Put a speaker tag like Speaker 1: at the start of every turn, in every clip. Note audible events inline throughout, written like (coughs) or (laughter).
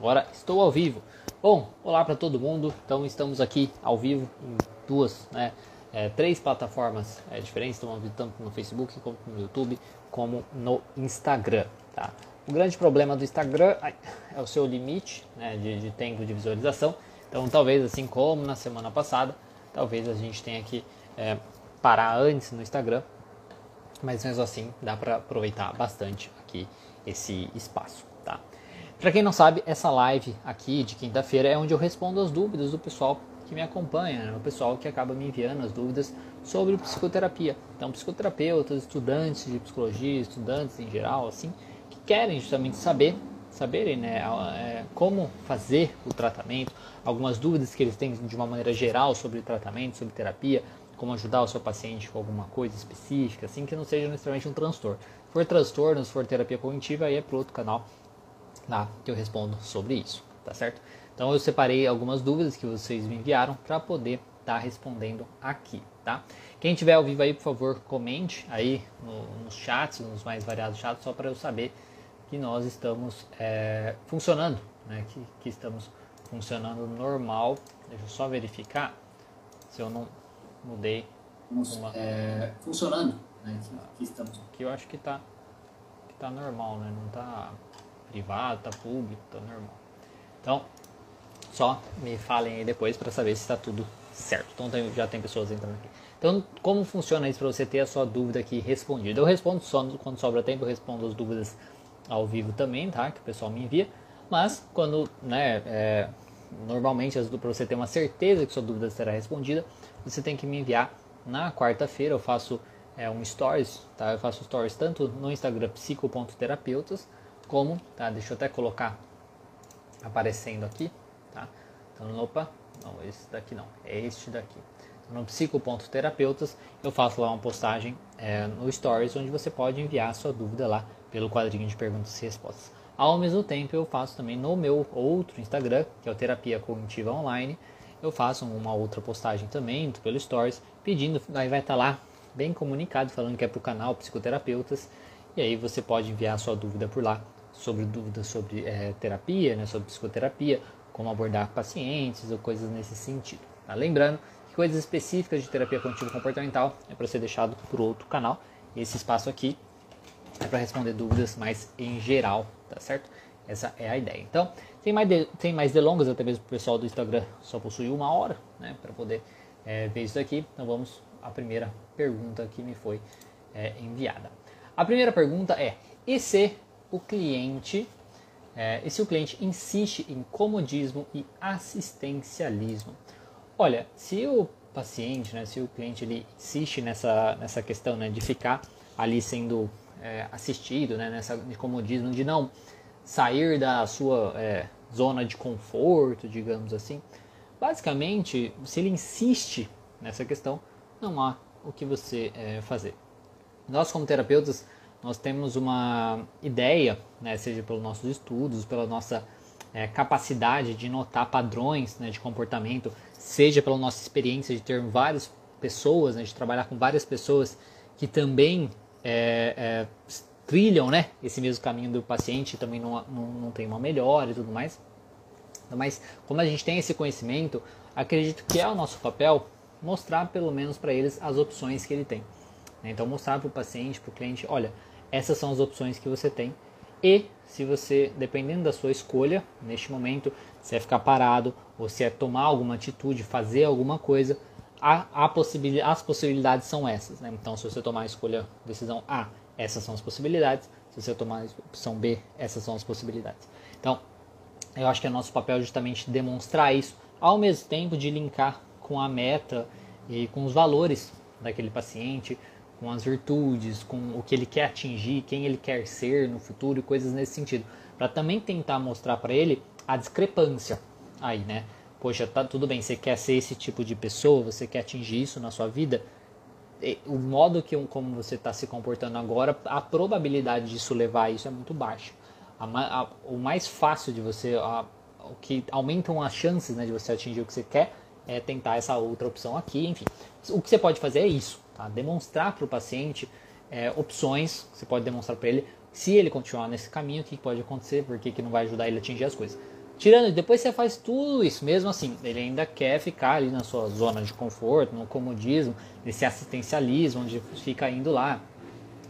Speaker 1: Agora estou ao vivo. Bom, olá para todo mundo. Então estamos aqui ao vivo em duas, né, é, três plataformas é, diferentes. Estamos tanto no Facebook, como no YouTube, como no Instagram. Tá? O grande problema do Instagram é o seu limite né, de, de tempo de visualização. Então talvez assim como na semana passada, talvez a gente tenha que é, parar antes no Instagram. Mas mesmo assim dá para aproveitar bastante aqui esse espaço. Para quem não sabe, essa live aqui de quinta-feira é onde eu respondo as dúvidas do pessoal que me acompanha, né? o pessoal que acaba me enviando as dúvidas sobre psicoterapia. Então, psicoterapeutas, estudantes de psicologia, estudantes em geral, assim, que querem justamente saber, saberem, né, é, como fazer o tratamento, algumas dúvidas que eles têm de uma maneira geral sobre tratamento, sobre terapia, como ajudar o seu paciente com alguma coisa específica, assim, que não seja necessariamente um transtorno. Se for transtorno, se for terapia cognitiva, aí é para outro canal lá que eu respondo sobre isso, tá certo? Então eu separei algumas dúvidas que vocês me enviaram para poder estar tá respondendo aqui, tá? Quem tiver ao vivo aí, por favor, comente aí no, nos chats, nos mais variados chats, só para eu saber que nós estamos é, funcionando, né? Que, que estamos funcionando normal. Deixa eu só verificar se eu não mudei.
Speaker 2: Uma... É, funcionando, né? Que, que estamos.
Speaker 1: Aqui eu acho que está que tá normal, né? Não está privado, tá público, tá normal. Então, só me falem aí depois para saber se está tudo certo. Então tem, já tem pessoas entrando aqui. Então, como funciona isso para você ter a sua dúvida aqui respondida? Eu respondo só quando sobra tempo, eu respondo as dúvidas ao vivo também, tá? Que o pessoal me envia. Mas quando, né, é, normalmente para você ter uma certeza que sua dúvida será respondida, você tem que me enviar na quarta-feira. Eu faço é, um stories, tá? Eu faço stories tanto no Instagram psico.terapeutas como, tá? Deixa eu até colocar aparecendo aqui, tá? Então, opa, não, esse daqui não, é este daqui. Então, no psico.terapeutas eu faço lá uma postagem é, no Stories onde você pode enviar sua dúvida lá pelo quadrinho de perguntas e respostas. Ao mesmo tempo eu faço também no meu outro Instagram, que é o Terapia Cognitiva Online, eu faço uma outra postagem também pelo Stories, pedindo, aí vai estar lá bem comunicado, falando que é para o canal Psicoterapeutas, e aí você pode enviar sua dúvida por lá sobre dúvidas sobre é, terapia, né, sobre psicoterapia, como abordar pacientes ou coisas nesse sentido. Tá? Lembrando que coisas específicas de terapia cognitivo comportamental é para ser deixado por outro canal. Esse espaço aqui é para responder dúvidas mais em geral, tá certo? Essa é a ideia. Então, tem mais, de, tem mais delongas, até mesmo o pessoal do Instagram só possui uma hora né, para poder é, ver isso aqui. Então, vamos à primeira pergunta que me foi é, enviada. A primeira pergunta é: e se o cliente, é, e se o cliente insiste em comodismo e assistencialismo. Olha, se o paciente, né, se o cliente ele insiste nessa, nessa questão né, de ficar ali sendo é, assistido, né, nessa de comodismo, de não sair da sua é, zona de conforto, digamos assim, basicamente, se ele insiste nessa questão, não há o que você é, fazer. Nós, como terapeutas, nós temos uma ideia, né, seja pelos nossos estudos, pela nossa é, capacidade de notar padrões né, de comportamento, seja pela nossa experiência de ter várias pessoas, né, de trabalhar com várias pessoas que também é, é, trilham né, esse mesmo caminho do paciente, também não, não, não tem uma melhora e tudo mais. Mas como a gente tem esse conhecimento, acredito que é o nosso papel mostrar pelo menos para eles as opções que ele tem. Né. Então mostrar para o paciente, para o cliente, olha, essas são as opções que você tem. E se você, dependendo da sua escolha, neste momento, se é ficar parado ou se é tomar alguma atitude, fazer alguma coisa, a, a possibilidade, as possibilidades são essas. Né? Então, se você tomar a escolha, decisão A, essas são as possibilidades. Se você tomar a opção B, essas são as possibilidades. Então, eu acho que é nosso papel justamente demonstrar isso, ao mesmo tempo de linkar com a meta e com os valores daquele paciente, com as virtudes, com o que ele quer atingir, quem ele quer ser no futuro e coisas nesse sentido, para também tentar mostrar para ele a discrepância aí, né? Poxa, tá tudo bem, você quer ser esse tipo de pessoa, você quer atingir isso na sua vida, o modo que como você está se comportando agora, a probabilidade disso levar a isso é muito baixa. A, a, o mais fácil de você, a, o que aumentam as chances né, de você atingir o que você quer, é tentar essa outra opção aqui, enfim. O que você pode fazer é isso, Tá? Demonstrar para o paciente é, opções, você pode demonstrar para ele. Se ele continuar nesse caminho, o que pode acontecer, por que não vai ajudar ele a atingir as coisas. Tirando, depois você faz tudo isso, mesmo assim, ele ainda quer ficar ali na sua zona de conforto, no comodismo, nesse assistencialismo, onde fica indo lá,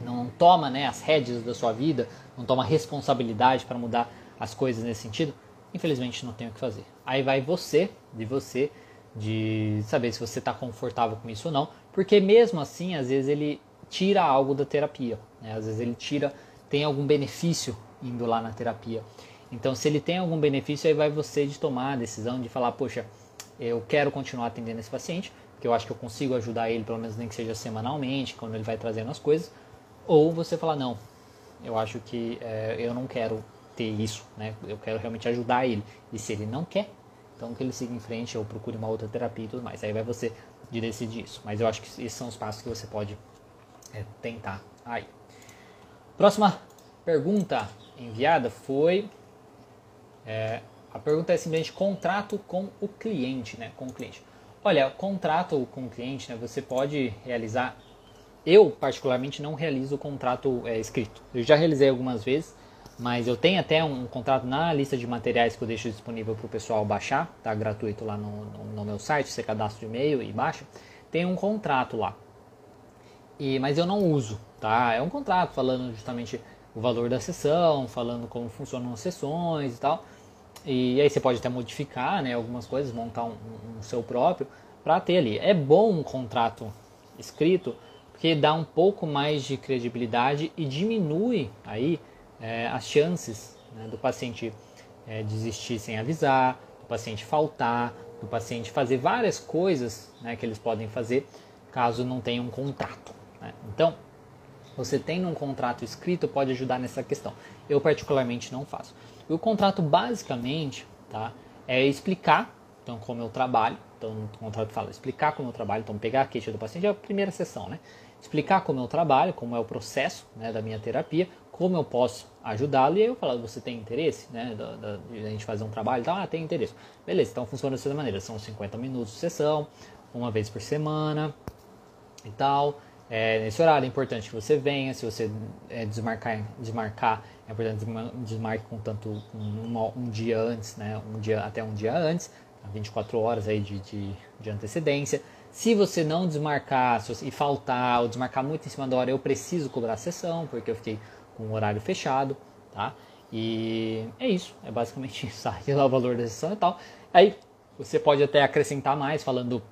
Speaker 1: não toma né, as rédeas da sua vida, não toma responsabilidade para mudar as coisas nesse sentido, infelizmente não tem o que fazer. Aí vai você, de você, de saber se você está confortável com isso ou não, porque mesmo assim, às vezes ele tira algo da terapia, né? às vezes ele tira, tem algum benefício indo lá na terapia. Então, se ele tem algum benefício, aí vai você de tomar a decisão de falar, poxa, eu quero continuar atendendo esse paciente, porque eu acho que eu consigo ajudar ele, pelo menos nem que seja semanalmente, quando ele vai trazendo as coisas. Ou você falar, não, eu acho que é, eu não quero ter isso, né? Eu quero realmente ajudar ele. E se ele não quer, então que ele siga em frente ou procure uma outra terapia e tudo mais. Aí vai você de decidir isso. Mas eu acho que esses são os passos que você pode é, tentar aí. Próxima pergunta enviada foi é, a pergunta é simplesmente contrato com o cliente, né? Com o cliente. Olha, contrato com o cliente, né? Você pode realizar. Eu particularmente não realizo o contrato é, escrito. Eu já realizei algumas vezes, mas eu tenho até um, contrato na lista de materiais que eu deixo disponível para o pessoal baixar, tá gratuito lá no, no, no meu site. Você cadastra o e-mail e baixa. Tem um contrato lá. E, mas eu não uso, tá? É um contrato falando justamente o valor da sessão, falando como funcionam as sessões e tal. E aí você pode até modificar né, algumas coisas, montar um, um seu próprio para ter ali. É bom um contrato escrito porque dá um pouco mais de credibilidade e diminui aí é, as chances né, do paciente é, desistir sem avisar, do paciente faltar, do paciente fazer várias coisas né, que eles podem fazer caso não tenha um contrato. Né? Então, você tendo um contrato escrito pode ajudar nessa questão. Eu particularmente não faço. E o contrato basicamente tá, é explicar então, como eu trabalho. Então o contrato fala explicar como eu trabalho, então pegar a queixa do paciente é a primeira sessão, né? Explicar como eu trabalho, como é o processo né, da minha terapia, como eu posso ajudá-lo e aí eu falo, você tem interesse, né, da, da, a gente fazer um trabalho e tal, ah, tem interesse. Beleza, então funciona dessa maneira, são 50 minutos de sessão, uma vez por semana e tal. É, nesse horário é importante que você venha, se você é, desmarcar, desmarcar, é importante desmarque com tanto um, um, dia antes, né, um dia até um dia antes, 24 horas aí de, de, de antecedência. Se você não desmarcar se você, e faltar ou desmarcar muito em cima da hora, eu preciso cobrar a sessão, porque eu fiquei com horário fechado, tá? E é isso, é basicamente (laughs) isso, aí lá o valor da sessão e tal. Aí você pode até acrescentar mais, falando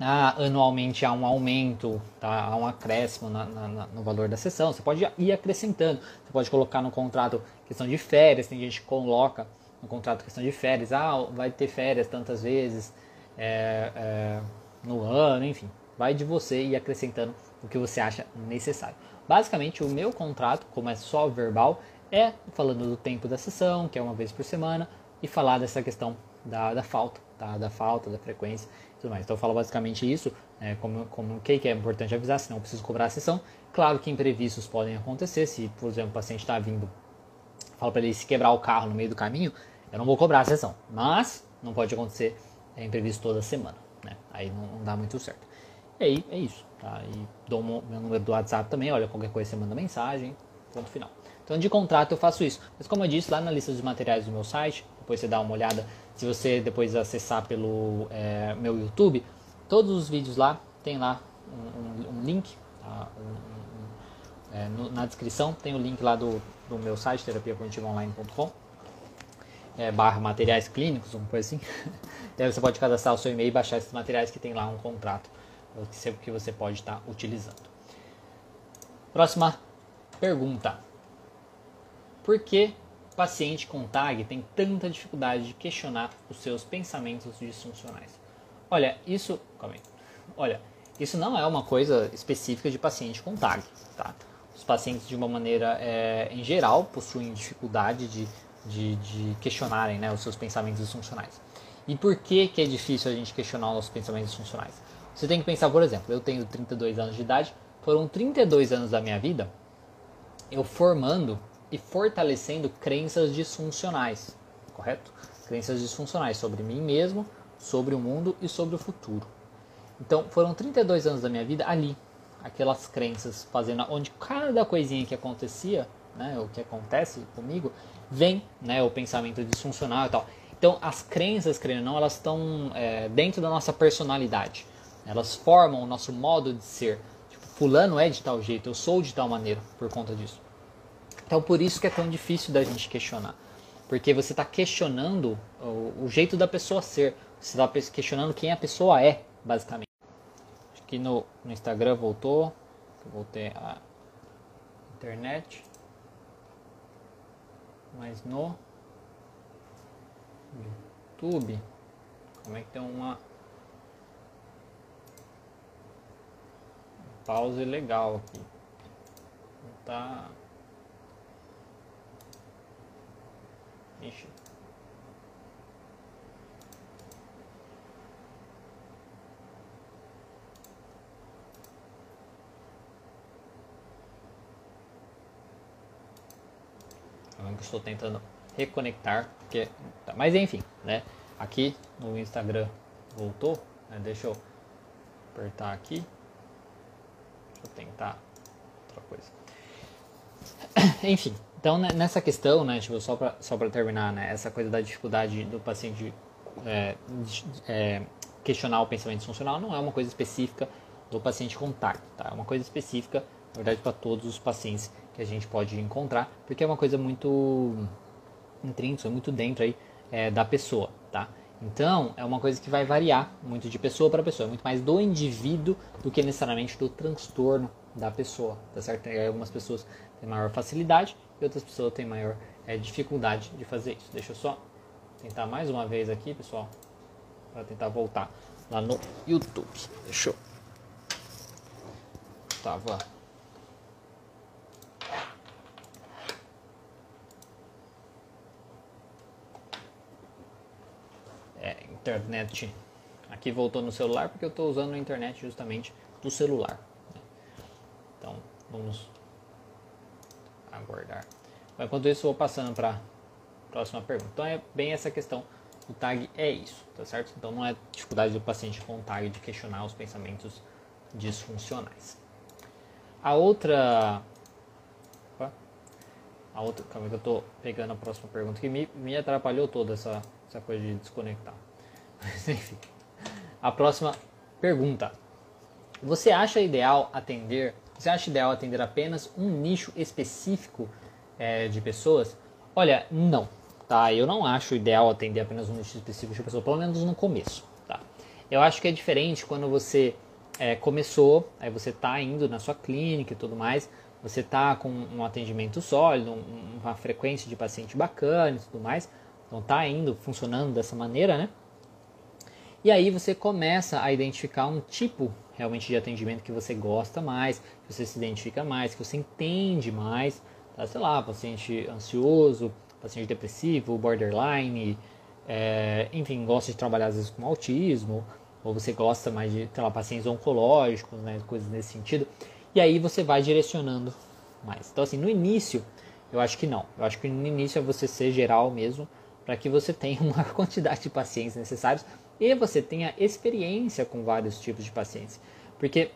Speaker 1: ah, anualmente há um aumento, tá? há um acréscimo na, na, no valor da sessão. Você pode ir acrescentando. Você pode colocar no contrato questão de férias. Tem gente que coloca no contrato questão de férias. Ah, vai ter férias tantas vezes é, é, no ano, enfim. Vai de você ir acrescentando o que você acha necessário. Basicamente, o meu contrato, como é só verbal, é falando do tempo da sessão, que é uma vez por semana, e falar dessa questão da, da falta, tá? da falta, da frequência tudo mais. Então eu falo basicamente isso, é, como, como que, que é importante avisar, senão eu preciso cobrar a sessão. Claro que imprevistos podem acontecer, se por exemplo o paciente está vindo, falo para ele se quebrar o carro no meio do caminho, eu não vou cobrar a sessão. Mas não pode acontecer é, imprevisto toda semana, né? Aí não, não, dá muito certo. E aí é isso, tá? E dou meu número do WhatsApp também, olha, qualquer coisa você manda mensagem, ponto final. Então de contrato eu faço isso. Mas como eu disse, lá na lista dos materiais do meu site, depois você dá uma olhada se você depois acessar pelo é, meu YouTube, todos os vídeos lá tem lá um, um, um link tá? um, é, no, na descrição tem o link lá do, do meu site terapiacognitivaonline.com é, barra materiais clínicos, uma coisa assim. (laughs) e aí você pode cadastrar o seu e-mail e baixar esses materiais que tem lá um contrato que você pode estar utilizando. Próxima pergunta. Por que paciente com TAG tem tanta dificuldade de questionar os seus pensamentos disfuncionais? Olha, isso. Calma aí. Olha, isso não é uma coisa específica de paciente com TAG, tá? Os pacientes, de uma maneira é, em geral, possuem dificuldade de, de, de questionarem né, os seus pensamentos disfuncionais. E por que, que é difícil a gente questionar os pensamentos disfuncionais? Você tem que pensar, por exemplo, eu tenho 32 anos de idade, foram 32 anos da minha vida eu formando e fortalecendo crenças disfuncionais, correto? Crenças disfuncionais sobre mim mesmo, sobre o mundo e sobre o futuro. Então, foram 32 anos da minha vida ali, aquelas crenças fazendo onde cada coisinha que acontecia, né, o que acontece comigo, vem né, o pensamento disfuncional e tal. Então, as crenças, querendo ou não, elas estão é, dentro da nossa personalidade. Elas formam o nosso modo de ser. Tipo, fulano é de tal jeito, eu sou de tal maneira por conta disso. Então, por isso que é tão difícil da gente questionar. Porque você está questionando o, jeito da pessoa ser. Você está questionando quem a pessoa é, basicamente. Acho que no, no Instagram voltou. Voltei a internet. Mas no YouTube, como é que tem uma pause legal aqui? Tá. Ixi. Eu estou tentando reconectar, porque, tá, mas enfim, né? Aqui no Instagram voltou, né? deixa eu apertar aqui, eu tentar outra coisa. (coughs) enfim, então né, nessa questão, né, tipo, só para só terminar, né, essa coisa da dificuldade do paciente é, é, questionar o pensamento funcional não é uma coisa específica do paciente com TAC, tá? É uma coisa específica, na verdade, para todos os pacientes que a gente pode encontrar, porque é uma coisa muito intrínseco, é muito dentro aí é, da pessoa, tá? Então, é uma coisa que vai variar muito de pessoa para pessoa, é muito mais do indivíduo do que necessariamente do transtorno da pessoa, tá certo? E algumas pessoas têm maior facilidade e outras pessoas têm maior é, dificuldade de fazer isso. Deixa eu só tentar mais uma vez aqui, pessoal, para tentar voltar lá no YouTube. Deixa eu. Tava internet aqui voltou no celular porque eu estou usando a internet justamente do celular. Né? Então vamos aguardar. Enquanto isso, vou passando para a próxima pergunta. Então é bem essa questão. O tag é isso, tá certo? Então não é dificuldade do paciente com o tag de questionar os pensamentos disfuncionais. A outra. Opa, a outra. Calma que eu estou pegando a próxima pergunta que me, me atrapalhou toda essa, essa coisa de desconectar. Mas (laughs) enfim. A próxima pergunta. Você acha ideal atender? Você acha ideal atender apenas um nicho específico é, de pessoas? Olha, não. Tá? Eu não acho ideal atender apenas um nicho específico de pessoas, pelo menos no começo. Tá? Eu acho que é diferente quando você é, começou, aí você está indo na sua clínica e tudo mais, você está com um atendimento sólido, uma frequência de paciente bacana e tudo mais, então está indo, funcionando dessa maneira, né? E aí você começa a identificar um tipo realmente de atendimento que você gosta mais, que você se identifica mais, que você entende mais, tá? sei lá, paciente ansioso, paciente depressivo, borderline, é, enfim, gosta de trabalhar às vezes com autismo, ou você gosta mais de, sei lá, pacientes oncológicos, né, coisas nesse sentido. E aí você vai direcionando mais. Então assim, no início, eu acho que não. Eu acho que no início é você ser geral mesmo, para que você (laughs) tenha uma quantidade de pacientes necessários e você tenha experiência com vários tipos de pacientes. Porque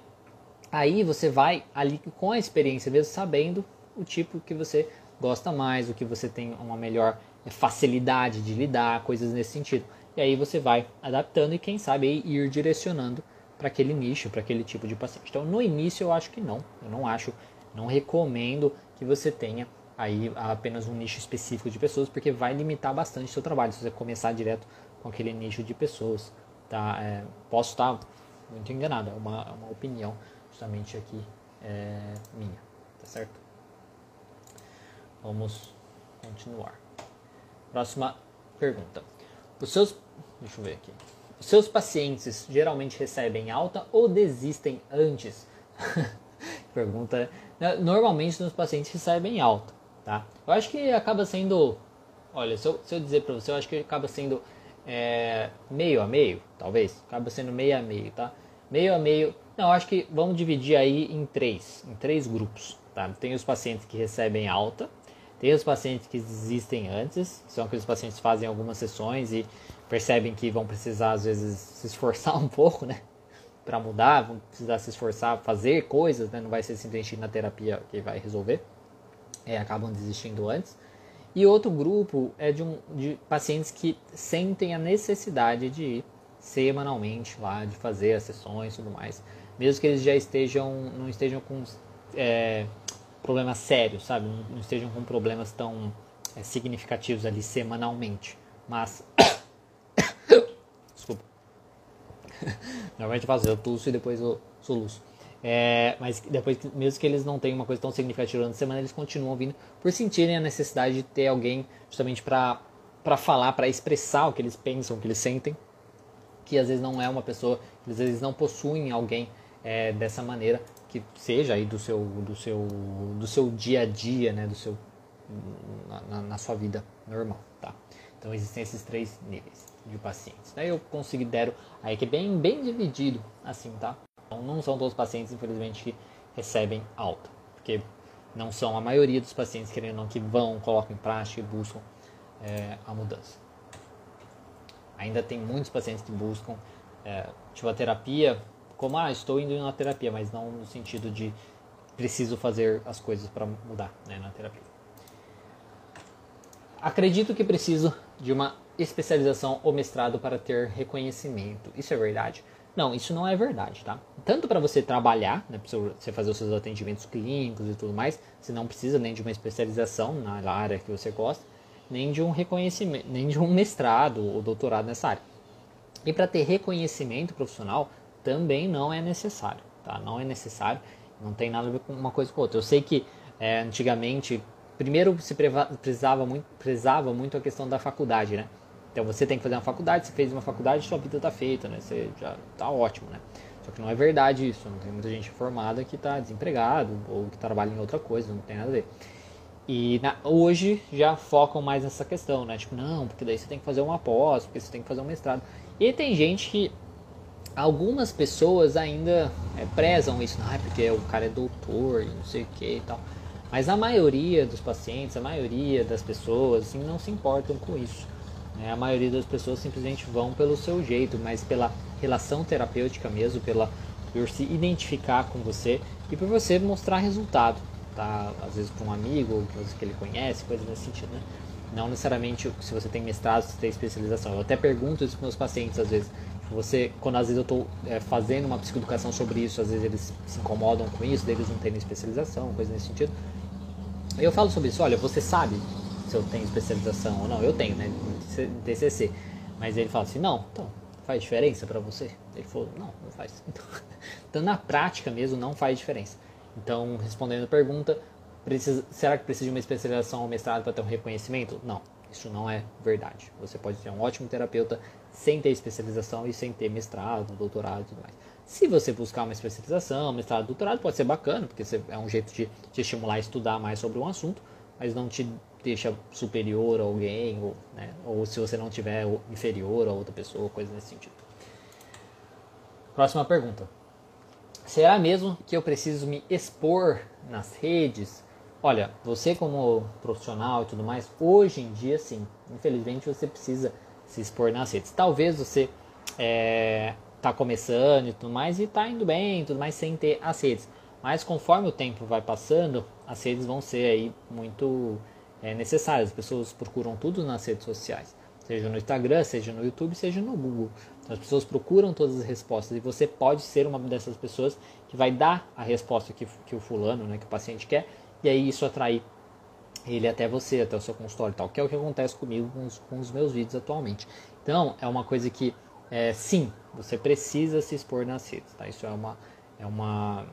Speaker 1: aí você vai ali com a experiência mesmo, sabendo o tipo que você gosta mais, o que você tem uma melhor facilidade de lidar, coisas nesse sentido. E aí você vai adaptando e quem sabe ir direcionando para aquele nicho, para aquele tipo de paciente. Então no início eu acho que não, eu não acho, não recomendo que você tenha aí apenas um nicho específico de pessoas, porque vai limitar bastante o seu trabalho se você começar direto com aquele nicho de pessoas. Tá? É, posso estar muito enganado, é uma, é uma opinião justamente aqui é, minha, tá certo? Vamos continuar. Próxima pergunta. Os seus, deixa eu ver aqui. Os seus pacientes geralmente recebem alta ou desistem antes? (laughs) pergunta. Né, normalmente os pacientes recebem alta, tá? Eu acho que acaba sendo, olha, se eu, se eu dizer para você, eu acho que acaba sendo é, meio a meio, talvez. Acaba sendo meio a meio, tá? Meio a meio. Não, acho que vamos dividir aí em três, em três grupos, tá? Tem os pacientes que recebem alta, tem os pacientes que desistem antes, que são aqueles pacientes que fazem algumas sessões e percebem que vão precisar às vezes se esforçar (laughs) um pouco, né? Para mudar, vão precisar se esforçar, fazer coisas, né? Não vai ser simplesmente na terapia que vai resolver. É, acabam desistindo antes. E outro grupo é de, um, de pacientes que sentem a necessidade de ir semanalmente lá, de fazer as sessões e tudo mais. Mesmo que eles já estejam, não estejam com é, problemas sérios, sabe? Não estejam com problemas tão é, significativos ali semanalmente. Mas. (coughs) Desculpa. (coughs) Normalmente eu faço, eu tuço e depois eu soluço. É, mas depois, mesmo que eles não tenham uma coisa tão significativa durante a semana, eles continuam vindo por sentirem a necessidade de ter alguém justamente para falar, para expressar o que eles pensam, o que eles sentem, que às vezes não é uma pessoa, às vezes não possuem alguém é, dessa maneira que seja aí do seu, do seu, do seu dia a dia, né, do seu na, na sua vida normal, tá? Então existem esses três níveis de pacientes. Daí eu considero aí que é bem, bem dividido assim, tá? Então, não são todos os pacientes, infelizmente, que recebem alta, porque não são a maioria dos pacientes querendo não que vão, colocam em prática e buscam é, a mudança. Ainda tem muitos pacientes que buscam é, tipo a terapia, como ah, estou indo na terapia, mas não no sentido de preciso fazer as coisas para mudar né, na terapia. Acredito que preciso de uma especialização ou mestrado para ter reconhecimento. Isso é verdade? Não, isso não é verdade, tá? Tanto para você trabalhar, né, para você fazer os seus atendimentos clínicos e tudo mais, você não precisa nem de uma especialização na área que você gosta, nem de um reconhecimento, nem de um mestrado ou doutorado nessa área. E para ter reconhecimento profissional também não é necessário, tá? Não é necessário, não tem nada a ver com uma coisa com outra. Eu sei que é, antigamente, primeiro se muito, precisava muito a questão da faculdade, né? Então você tem que fazer uma faculdade, você fez uma faculdade, sua vida está feita, né? Você já está ótimo, né? Só que não é verdade isso, não tem muita gente formada que está desempregado ou que trabalha em outra coisa, não tem nada a ver. E na, hoje já focam mais nessa questão, né? Tipo, não, porque daí você tem que fazer uma pós, porque você tem que fazer um mestrado. E tem gente que algumas pessoas ainda é, prezam isso, ah, porque o cara é doutor e não sei o que e tal. Mas a maioria dos pacientes, a maioria das pessoas, assim, não se importam com isso. Né? A maioria das pessoas simplesmente vão pelo seu jeito, mas pela relação terapêutica mesmo, pela, por se identificar com você e por você mostrar resultado. Tá? Às vezes para um amigo, coisas que ele conhece, coisas nesse sentido. Né? Não necessariamente se você tem mestrado, se tem especialização. Eu até pergunto isso para meus pacientes às vezes. Você, quando às vezes eu estou é, fazendo uma psicoeducação sobre isso, às vezes eles se incomodam com isso, eles não têm especialização, coisa nesse sentido. Eu falo sobre isso, olha, você sabe se eu tenho especialização ou não. Eu tenho, né? TCC. Mas ele fala assim, não, então, faz diferença para você? Ele falou, não, não faz. (laughs) Então, então, na prática mesmo, não faz diferença. Então, respondendo a pergunta, precisa, será que precisa de uma especialização ou mestrado para ter um reconhecimento? Não, isso não é verdade. Você pode ser um ótimo terapeuta sem ter especialização e sem ter mestrado, doutorado e tudo mais. Se você buscar uma especialização, mestrado, doutorado, pode ser bacana, porque é um jeito de te estimular a estudar mais sobre um assunto, mas não te deixa superior a alguém, ou, né, ou se você não tiver inferior a outra pessoa, coisa nesse sentido. Próxima pergunta. Será mesmo que eu preciso me expor nas redes? Olha, você como profissional e tudo mais, hoje em dia sim, infelizmente você precisa se expor nas redes. Talvez você é, tá começando e tudo mais e está indo bem tudo mais sem ter as redes. Mas conforme o tempo vai passando, as redes vão ser aí muito é, necessárias. As pessoas procuram tudo nas redes sociais, seja no Instagram, seja no YouTube, seja no Google. Então, as pessoas procuram todas as respostas e você pode ser uma dessas pessoas que vai dar a resposta que, que o fulano, né, que o paciente quer, e aí isso atrair ele até você, até o seu consultório e tal, que é o que acontece comigo com os, com os meus vídeos atualmente. Então, é uma coisa que, é, sim, você precisa se expor nas redes, tá? Isso é uma, é uma,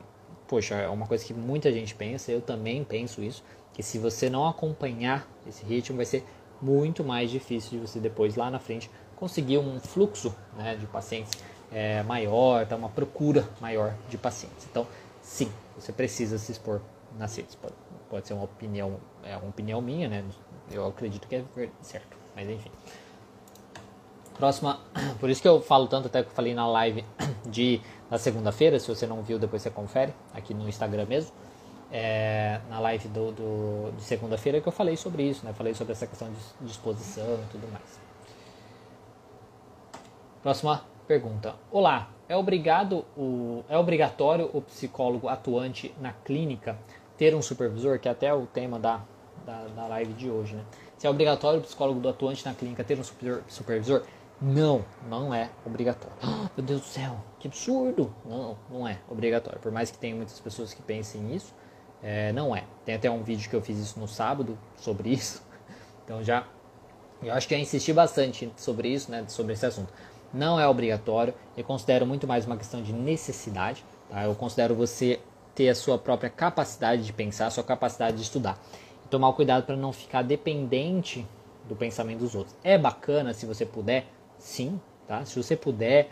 Speaker 1: poxa, é uma coisa que muita gente pensa, eu também penso isso, que se você não acompanhar esse ritmo, vai ser muito mais difícil de você depois lá na frente conseguir um fluxo né, de pacientes é, maior, tá, uma procura maior de pacientes. Então, sim, você precisa se expor nas redes. Pode, pode ser uma opinião, é uma opinião minha, né? Eu acredito que é certo, mas enfim. Próxima, (coughs) por isso que eu falo tanto até que eu falei na live (coughs) de da segunda-feira, se você não viu, depois você confere aqui no Instagram mesmo é, na live do, do de segunda-feira que eu falei sobre isso, né? Falei sobre essa questão de disposição e tudo mais. Próxima pergunta. Olá, é obrigado o é obrigatório o psicólogo atuante na clínica ter um supervisor, que é até o tema da, da, da live de hoje, né? Se é obrigatório o psicólogo do atuante na clínica ter um supervisor? Não, não é obrigatório. (gasps) Meu Deus do céu, que absurdo! Não, não é obrigatório. Por mais que tenha muitas pessoas que pensem nisso, é, não é. Tem até um vídeo que eu fiz isso no sábado sobre isso. (laughs) Então já, eu acho que eu insisti bastante sobre isso, né, sobre esse assunto. Não é obrigatório. Eu considero muito mais uma questão de necessidade. Tá? Eu considero você ter a sua própria capacidade de pensar, a sua capacidade de estudar. E tomar cuidado para não ficar dependente do pensamento dos outros. É bacana se você puder, sim, tá? Se você puder,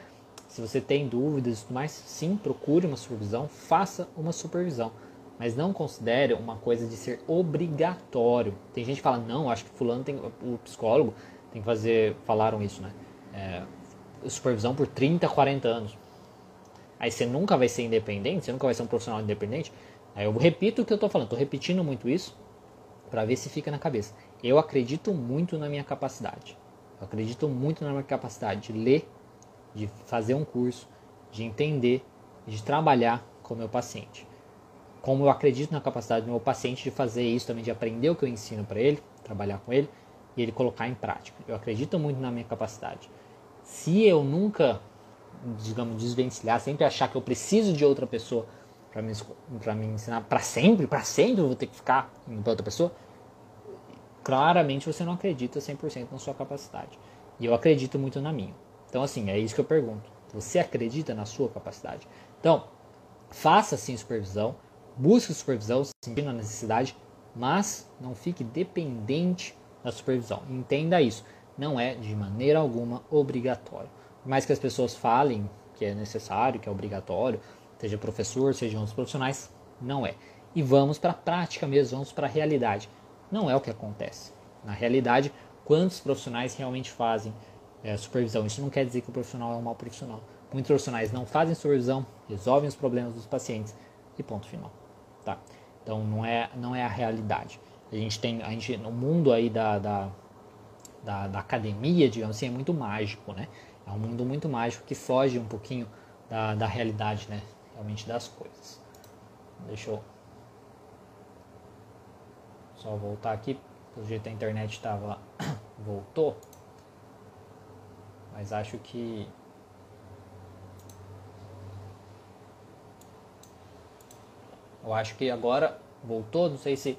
Speaker 1: se você tem dúvidas e tudo mais, sim, procure uma supervisão, faça uma supervisão mas não considere uma coisa de ser obrigatório. Tem gente que fala, não, acho que fulano tem, o psicólogo tem que fazer, falaram isso, né? É, supervisão por 30, 40 anos. Aí você nunca vai ser independente, você nunca vai ser um profissional independente. Aí eu repito o que eu estou falando, estou repetindo muito isso para ver se fica na cabeça. Eu acredito muito na minha capacidade. Eu acredito muito na minha capacidade de ler, de fazer um curso, de entender, de trabalhar com o meu paciente como eu acredito na capacidade do meu paciente de fazer isso também, de aprender o que eu ensino para ele, trabalhar com ele e ele colocar em prática. Eu acredito muito na minha capacidade. Se eu nunca, digamos, desvencilhar, sempre achar que eu preciso de outra pessoa para me, me ensinar para sempre, para sempre eu vou ter que ficar para outra pessoa, claramente você não acredita 100% na sua capacidade. E eu acredito muito na minha. Então, assim, é isso que eu pergunto. Você acredita na sua capacidade? Então, faça sim supervisão, Busque supervisão sentindo a necessidade, mas não fique dependente da supervisão. Entenda isso. Não é de maneira alguma obrigatório. Por mais que as pessoas falem que é necessário, que é obrigatório, seja professor, sejam outros profissionais, não é. E vamos para a prática mesmo, vamos para a realidade. Não é o que acontece. Na realidade, quantos profissionais realmente fazem é, supervisão? Isso não quer dizer que o profissional é um mau profissional. Muitos profissionais não fazem supervisão, resolvem os problemas dos pacientes e ponto final tá? Então não é, não é a realidade. A gente tem, a gente, no mundo aí da, da, da, da academia, digamos assim, é muito mágico, né? É um mundo muito mágico que foge um pouquinho da, da realidade, né? Realmente das coisas. Deixa eu só voltar aqui. Pelo jeito a internet estava (coughs) voltou. Mas acho que Eu acho que agora voltou, não sei se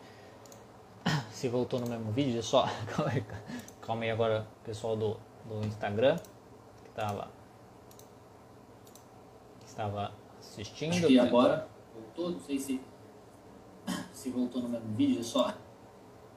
Speaker 1: (coughs) se voltou no mesmo vídeo, só (laughs) calma aí agora, pessoal do, do Instagram que estava que estava assistindo. Acho
Speaker 2: que agora voltou, não sei se (coughs) se voltou no mesmo vídeo, só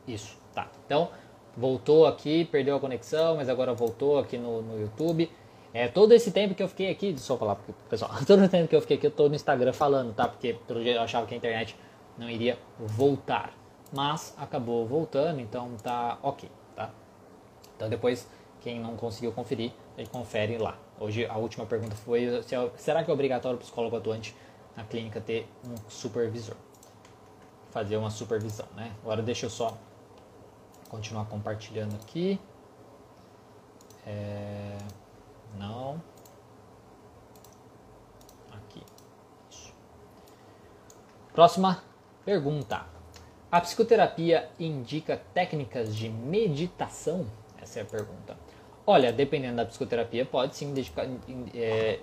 Speaker 1: isso, tá. Então voltou aqui, perdeu a conexão, mas agora voltou aqui no, no YouTube. É, todo esse tempo que eu fiquei aqui, eu falar pro pessoal, (laughs) todo esse tempo que eu fiquei aqui eu tô no Instagram falando, tá? Porque pelo jeito eu achava que a internet não iria voltar. Mas acabou voltando, então tá ok, tá? Então depois, quem não conseguiu conferir, ele confere lá. Hoje a última pergunta foi, será que é obrigatório o psicólogo atuante na clínica ter um supervisor? Fazer uma supervisão, né? Agora deixa eu só continuar compartilhando aqui. É... Não. Aqui. Próxima pergunta. A psicoterapia indica técnicas de meditação? Essa é a pergunta. Olha, dependendo da psicoterapia, pode sim indicar, é,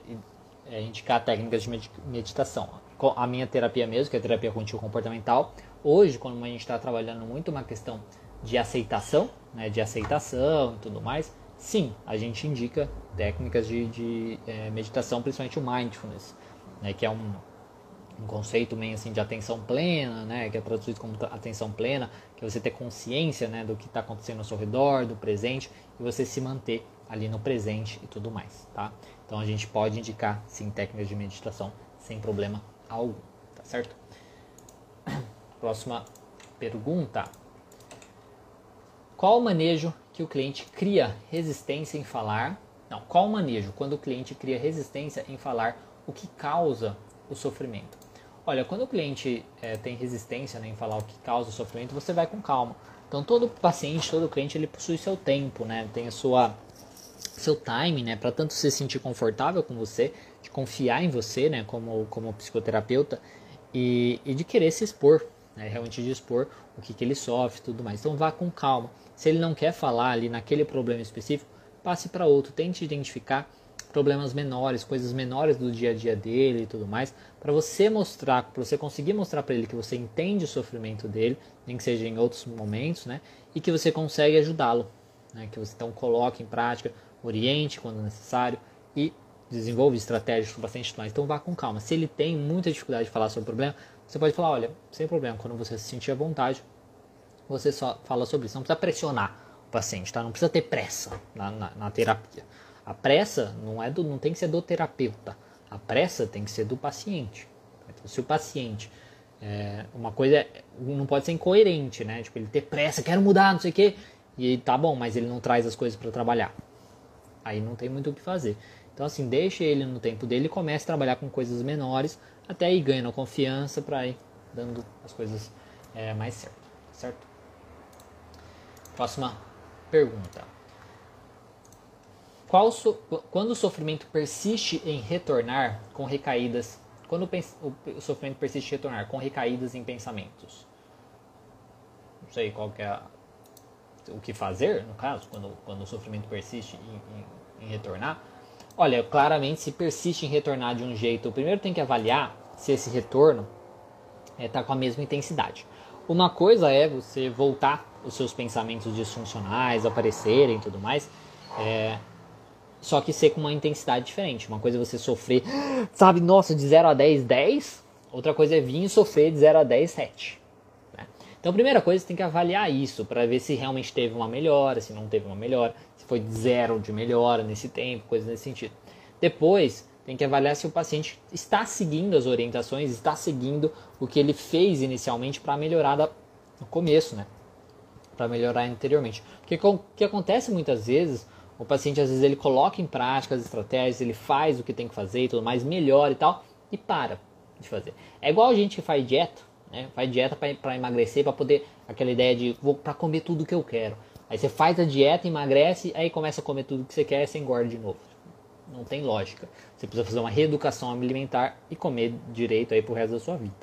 Speaker 1: é, indicar técnicas de meditação. A minha terapia mesmo, que é a terapia contínua comportamental, hoje, quando a gente está trabalhando muito uma questão de aceitação, né, de aceitação e tudo mais, sim, a gente indica técnicas de, de é, meditação, principalmente o mindfulness, né, que é um, um conceito meio assim de atenção plena, né, que é traduzido como atenção plena, que é você ter consciência né, do que está acontecendo ao seu redor, do presente, e você se manter ali no presente e tudo mais, tá? Então a gente pode indicar sim técnicas de meditação sem problema algum, tá certo? (coughs) Próxima pergunta. Qual o manejo que o cliente cria resistência em falar? Não, qual o manejo quando o cliente cria resistência em falar o que causa o sofrimento? Olha, quando o cliente é, tem resistência né, em falar o que causa o sofrimento, você vai com calma. Então todo paciente, todo cliente, ele possui seu tempo, né? Tem a sua seu time, né, para tanto se sentir confortável com você, de confiar em você, né, como como psicoterapeuta e, e de querer se expor né? realmente de expor o que, que ele sofre e tudo mais. Então vá com calma. Se ele não quer falar ali naquele problema específico, passe para outro. Tente identificar problemas menores, coisas menores do dia a dia dele e tudo mais, para você mostrar, para você conseguir mostrar para ele que você entende o sofrimento dele, nem que seja em outros momentos, né? E que você consegue ajudá-lo, né? Que você então coloque em prática, oriente quando necessário e desenvolve estratégias para paciente mais. Então vá com calma. Se ele tem muita dificuldade de falar sobre o problema, você pode falar, olha, sem problema, quando você se sentir à vontade, você só fala sobre isso. Não precisa pressionar paciente, tá? Não precisa ter pressa na, na, na terapia. A pressa não, é do, não tem que ser do terapeuta. A pressa tem que ser do paciente. Então, se o paciente. É, uma coisa não pode ser incoerente, né? Tipo, ele ter pressa, quero mudar, não sei o quê. E tá bom, mas ele não traz as coisas para trabalhar. Aí não tem muito o que fazer. Então, assim, deixe ele no tempo dele e comece a trabalhar com coisas menores, até aí ganhando confiança para ir dando as coisas é, mais certo, certo? Próxima pergunta. So, quando o sofrimento persiste em retornar com recaídas, quando o, o sofrimento persiste em retornar com recaídas em pensamentos? Não sei qual que é a, o que fazer, no caso, quando, quando o sofrimento persiste em, em, em retornar. Olha, claramente se persiste em retornar de um jeito, primeiro tem que avaliar se esse retorno está é, tá com a mesma intensidade. Uma coisa é você voltar os seus pensamentos disfuncionais, aparecerem e tudo mais, é, só que ser com uma intensidade diferente. Uma coisa é você sofrer, sabe, nossa, de 0 a 10, 10. Outra coisa é vir e sofrer de 0 a 10, 7. Né? Então, a primeira coisa, você tem que avaliar isso para ver se realmente teve uma melhora, se não teve uma melhora, se foi de zero de melhora nesse tempo, coisas nesse sentido. Depois, tem que avaliar se o paciente está seguindo as orientações, está seguindo o que ele fez inicialmente para melhorar da, no começo, né? Para melhorar anteriormente. Porque o que acontece muitas vezes o paciente às vezes ele coloca em prática as estratégias, ele faz o que tem que fazer e tudo mais, melhora e tal, e para de fazer. É igual a gente que faz dieta, né? Faz dieta para emagrecer, para poder aquela ideia de vou para comer tudo que eu quero. Aí você faz a dieta, emagrece, aí começa a comer tudo que você quer e você engorda de novo. Não tem lógica. Você precisa fazer uma reeducação alimentar e comer direito aí pro resto da sua vida.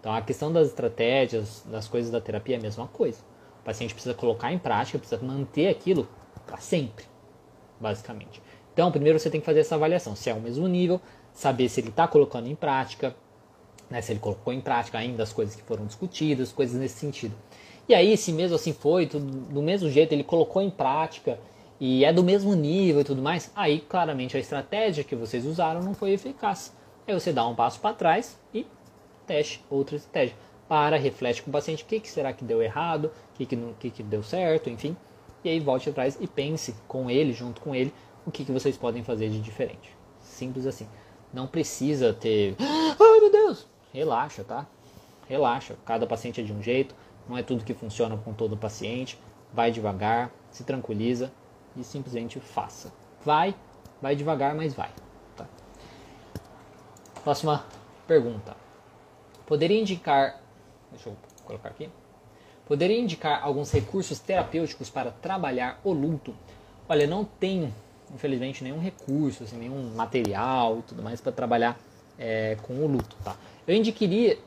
Speaker 1: Então a questão das estratégias, das coisas da terapia é a mesma coisa. O paciente precisa colocar em prática, precisa manter aquilo para sempre basicamente. Então, primeiro você tem que fazer essa avaliação, se é o mesmo nível, saber se ele está colocando em prática, né, se ele colocou em prática ainda as coisas que foram discutidas, coisas nesse sentido. E aí, se mesmo assim foi, tudo, do mesmo jeito ele colocou em prática e é do mesmo nível e tudo mais, aí claramente a estratégia que vocês usaram não foi eficaz. Aí você dá um passo para trás e teste outra estratégia. Para, reflete com o paciente o que, que será que deu errado, o que, que, que, que deu certo, enfim e aí volte atrás e pense com ele, junto com ele, o que, que vocês podem fazer de diferente. Simples assim. Não precisa ter. Ai meu Deus! Relaxa, tá? Relaxa. Cada paciente é de um jeito, não é tudo que funciona com todo paciente. Vai devagar, se tranquiliza e simplesmente faça. Vai, vai devagar, mas vai. Tá? Próxima pergunta. Poderia indicar. Deixa eu colocar aqui. Poderia indicar alguns recursos terapêuticos para trabalhar o luto? Olha, não tenho, infelizmente, nenhum recurso, assim, nenhum material e tudo mais para trabalhar é, com o luto, tá? Eu indicaria,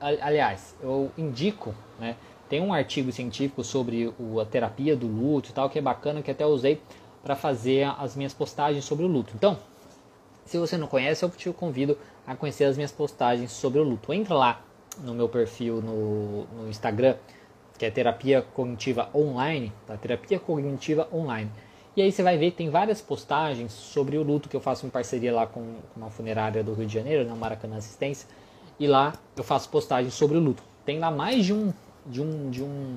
Speaker 1: aliás, eu indico, né? Tem um artigo científico sobre o, a terapia do luto e tal, que é bacana, que até usei para fazer as minhas postagens sobre o luto. Então, se você não conhece, eu te convido a conhecer as minhas postagens sobre o luto. Entra lá no meu perfil no, no Instagram, que é terapia cognitiva online, tá? Terapia cognitiva online. E aí você vai ver tem várias postagens sobre o luto que eu faço em parceria lá com uma funerária do Rio de Janeiro, na Maracanã Assistência, e lá eu faço postagens sobre o luto. Tem lá mais de um de um de um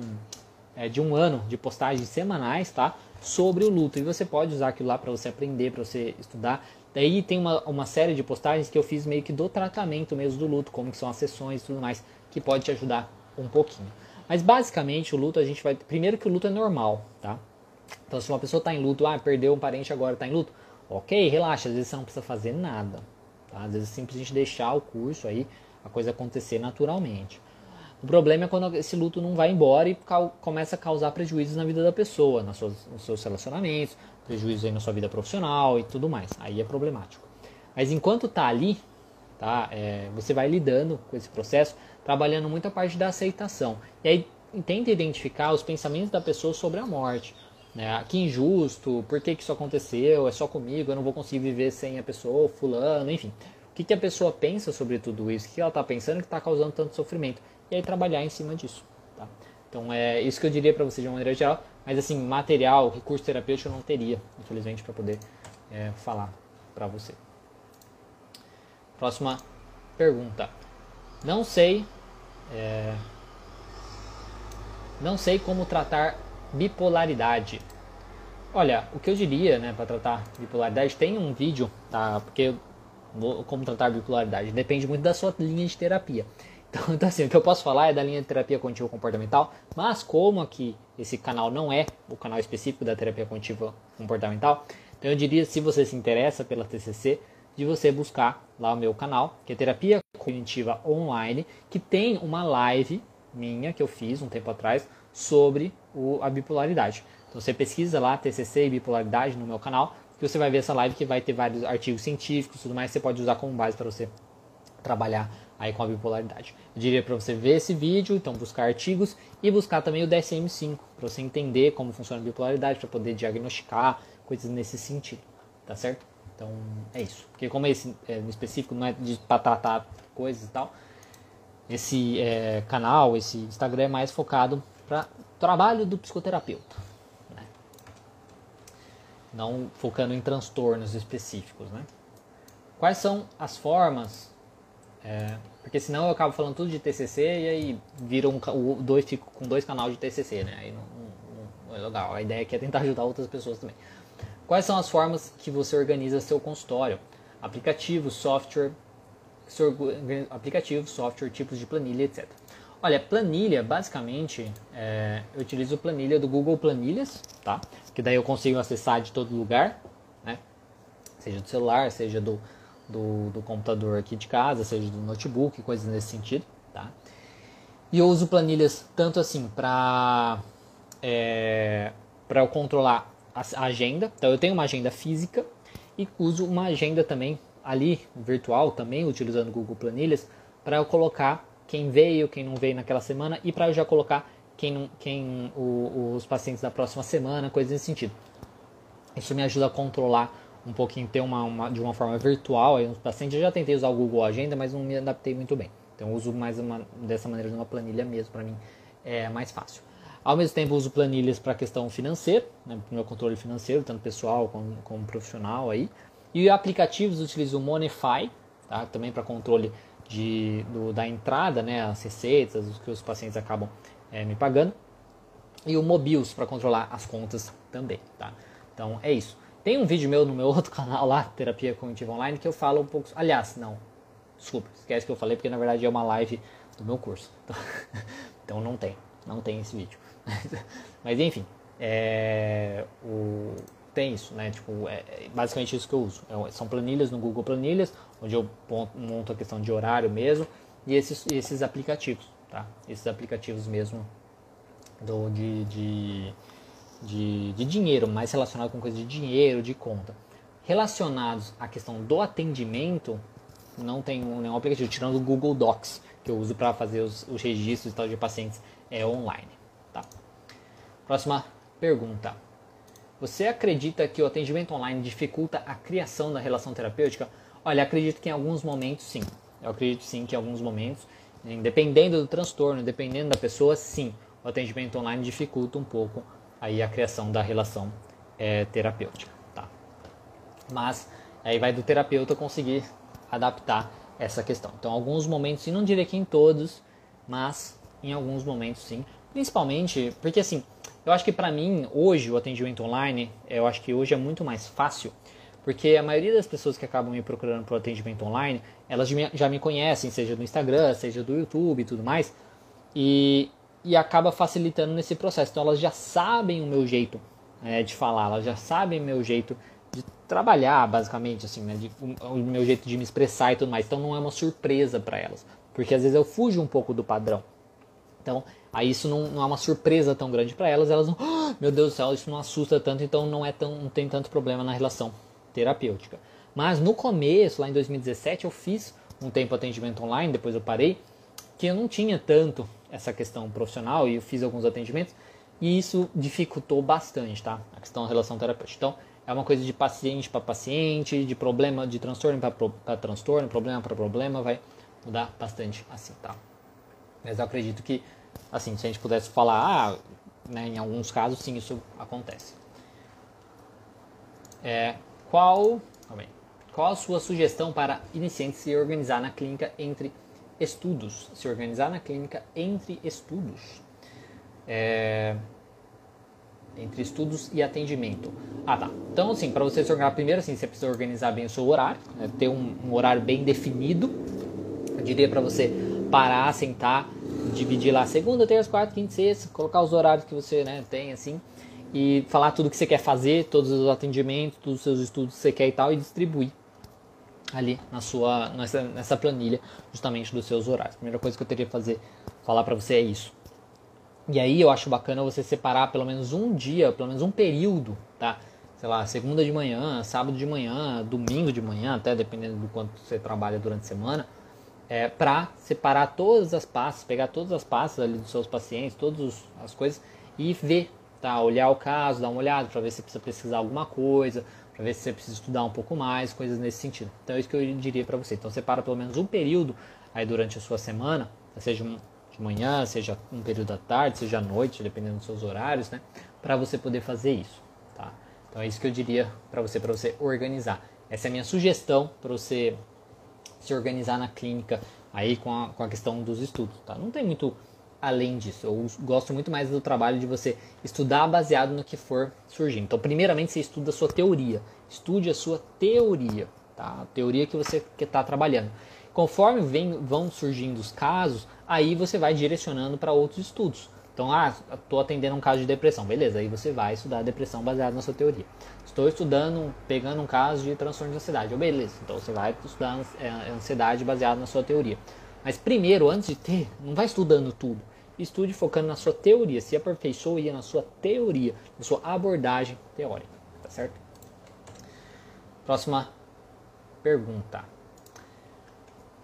Speaker 1: é, de um ano de postagens semanais, tá? Sobre o luto. E você pode usar aquilo lá para você aprender, para você estudar. Daí tem uma, uma série de postagens que eu fiz meio que do tratamento mesmo do luto, como que são as sessões e tudo mais, que pode te ajudar um pouquinho. Mas basicamente o luto a gente vai. Primeiro que o luto é normal, tá? Então se uma pessoa está em luto, ah, perdeu um parente agora está em luto, ok, relaxa, às vezes você não precisa fazer nada. Tá? Às vezes é simplesmente deixar o curso aí, a coisa acontecer naturalmente. O problema é quando esse luto não vai embora e começa a causar prejuízos na vida da pessoa, nas nos seus relacionamentos, prejuízos aí na sua vida profissional e tudo mais. Aí é problemático. Mas enquanto tá ali, tá? É, você vai lidando com esse processo, trabalhando muito a parte da aceitação. E aí tenta identificar os pensamentos da pessoa sobre a morte. Né? Que injusto, por que, que isso aconteceu, é só comigo, eu não vou conseguir viver sem a pessoa, fulano, enfim. O que, que a pessoa pensa sobre tudo isso, o que ela está pensando que está causando tanto sofrimento. E aí trabalhar em cima disso. Tá? Então é isso que eu diria para você de uma maneira geral. Mas assim, material, recurso terapêutico eu não teria, infelizmente, para poder é, falar para você. Próxima pergunta. Não sei. É, não sei como tratar bipolaridade. Olha, o que eu diria, né, para tratar bipolaridade, tem um vídeo, tá? Porque como tratar bipolaridade depende muito da sua linha de terapia. Então, (laughs) então, assim, o que eu posso falar é da linha de terapia cognitivo comportamental, mas como aqui esse canal não é o canal específico da terapia cognitivo comportamental, então eu diria, se você se interessa pela TCC, de você buscar lá o meu canal, que é Terapia Cognitiva Online, que tem uma live minha que eu fiz um tempo atrás sobre o, a bipolaridade. Então você pesquisa lá TCC e bipolaridade no meu canal, que você vai ver essa live que vai ter vários artigos científicos, tudo mais, você pode usar como base para você trabalhar aí com a bipolaridade. Eu diria para você ver esse vídeo, então buscar artigos e buscar também o DSM-5 para você entender como funciona a bipolaridade, para poder diagnosticar coisas nesse sentido, tá certo? Então é isso. Porque como esse é, no específico não é para tratar coisas e tal, esse é, canal, esse Instagram é mais focado para trabalho do psicoterapeuta, né? não focando em transtornos específicos, né? Quais são as formas? É, porque senão eu acabo falando tudo de TCC e aí vira um, dois fico com dois canais de TCC, né? Aí não, não, não é legal. A ideia aqui é tentar (laughs) ajudar outras pessoas também. Quais são as formas que você organiza seu consultório? Aplicativo, software, aplicativo, software, tipos de planilha, etc. Olha, planilha, basicamente, é, eu utilizo planilha do Google Planilhas, tá? Que daí eu consigo acessar de todo lugar, né? Seja do celular, seja do, do, do computador aqui de casa, seja do notebook, coisas nesse sentido, tá? E eu uso planilhas tanto assim para é, para eu controlar a agenda. Então eu tenho uma agenda física e uso uma agenda também ali virtual, também utilizando Google Planilhas, para eu colocar quem veio, quem não veio naquela semana e para eu já colocar quem, quem o, os pacientes da próxima semana, coisas nesse sentido. Isso me ajuda a controlar um pouquinho, ter uma, uma de uma forma virtual aí os pacientes. Eu já tentei usar o Google Agenda, mas não me adaptei muito bem. Então uso mais uma, dessa maneira numa planilha mesmo, para mim é mais fácil. Ao mesmo tempo, uso planilhas para questão financeira, né, para meu controle financeiro, tanto pessoal como, como profissional aí. E aplicativos, utilizo o Monify, tá, também para controle de, do, da entrada, né, as receitas, os que os pacientes acabam é, me pagando. E o Mobius para controlar as contas também, tá? Então é isso. Tem um vídeo meu no meu (laughs) outro canal lá, Terapia Cognitiva Online, que eu falo um pouco. Aliás, não, desculpa, esquece que eu falei, porque na verdade é uma live do meu curso. (laughs) Então não tem, não tem esse vídeo. (laughs) Mas enfim, é, o, tem isso, né? Tipo, é, é basicamente isso que eu uso. É, são planilhas no Google Planilhas, onde eu monto a questão de horário mesmo, e esses, esses aplicativos, tá? Esses aplicativos mesmo do, de, de, de, de dinheiro, mais relacionado com coisa de dinheiro, de conta. Relacionados à questão do atendimento, não tem nenhum aplicativo, tirando o Google Docs, que eu uso para fazer os, os registros e tal de pacientes é, online. Tá? Próxima pergunta. Você acredita que o atendimento online dificulta a criação da relação terapêutica? Olha, acredito que em alguns momentos sim. Eu acredito sim que em alguns momentos, dependendo do transtorno, dependendo da pessoa, sim, o atendimento online dificulta um pouco aí a criação da relação é, terapêutica, tá? Mas aí vai do terapeuta conseguir adaptar essa questão. Então, alguns momentos, e não diria que em todos, mas em alguns momentos sim, principalmente porque assim, eu acho que para mim hoje o atendimento online, eu acho que hoje é muito mais fácil, porque a maioria das pessoas que acabam me procurando para o atendimento online, elas já me conhecem, seja do Instagram, seja do YouTube e tudo mais, e, e acaba facilitando nesse processo. Então elas já sabem o meu jeito é, de falar, elas já sabem o meu jeito de trabalhar, basicamente, assim, né? De, o, o, meu jeito de me expressar e tudo mais. Então não é uma surpresa para elas, porque às vezes eu fujo um pouco do padrão. Então, aí isso não, não é uma surpresa tão grande para elas, elas não, oh, meu Deus do céu, isso não assusta tanto, então não é tão, não tem tanto problema na relação terapêutica. Mas no começo, lá em 2017, eu fiz um tempo atendimento online, depois eu parei, que eu não tinha tanto essa questão profissional e eu fiz alguns atendimentos e isso dificultou bastante, tá? A questão da relação terapêutica. Então, é uma coisa de paciente para paciente, de problema, de transtorno para transtorno, problema para problema, vai mudar bastante assim, tá? Mas eu acredito que, assim, se a gente pudesse falar, ah, né, em alguns casos, sim, isso acontece. É, qual, qual a sua sugestão para iniciantes se organizar na clínica entre estudos? Se organizar na clínica entre estudos. É, entre estudos e atendimento. Ah, tá. Então, assim, para você se organizar, primeiro, assim, você precisa organizar bem o seu horário, né, ter um, um, horário bem definido. Eu diria para você parar, sentar, dividir lá segunda, terça, quarta, quinta, sexta, colocar os horários que você né, tem, assim, e falar tudo que você quer fazer, todos os atendimentos, todos os seus estudos que você quer e tal, e distribuir ali na sua nessa, nessa planilha justamente dos seus horários. A primeira coisa que eu teria que fazer, falar para você é isso. E aí eu acho bacana você separar pelo menos um dia, pelo menos um período, tá? Sei lá, segunda de manhã, sábado de manhã, domingo de manhã, até dependendo do quanto você trabalha durante a semana, é, para separar todas as pastas, pegar todas as pastas ali dos seus pacientes, todas as coisas e ver, tá? Olhar o caso, dar uma olhada para ver se precisa pesquisar alguma coisa, para ver se você precisa estudar um pouco mais, coisas nesse sentido. Então é isso que eu diria para você. Então separa pelo menos um período aí durante a sua semana, seja de manhã, seja um período da tarde, seja à noite, dependendo dos seus horários, né? Para você poder fazer isso, tá? Então é isso que eu diria para você, para você organizar. Essa é a minha sugestão para você se organizar na clínica aí com a, com a questão dos estudos, tá? Não tem muito além disso. Eu gosto muito mais do trabalho de você estudar baseado no que for surgindo. Então, primeiramente, você estuda a sua teoria. Estude a sua teoria, tá? A teoria que você está trabalhando. Conforme vem, vão surgindo os casos, aí você vai direcionando para outros estudos. Então, ah, estou atendendo um caso de depressão, beleza, aí você vai estudar a depressão baseado na sua teoria. Estou estudando, pegando um caso de transtorno de ansiedade, beleza, então você vai estudar é, ansiedade baseado na sua teoria. Mas primeiro, antes de ter, não vai estudando tudo. Estude focando na sua teoria, se aperfeiçoe na sua teoria, na sua abordagem teórica, tá certo? Próxima pergunta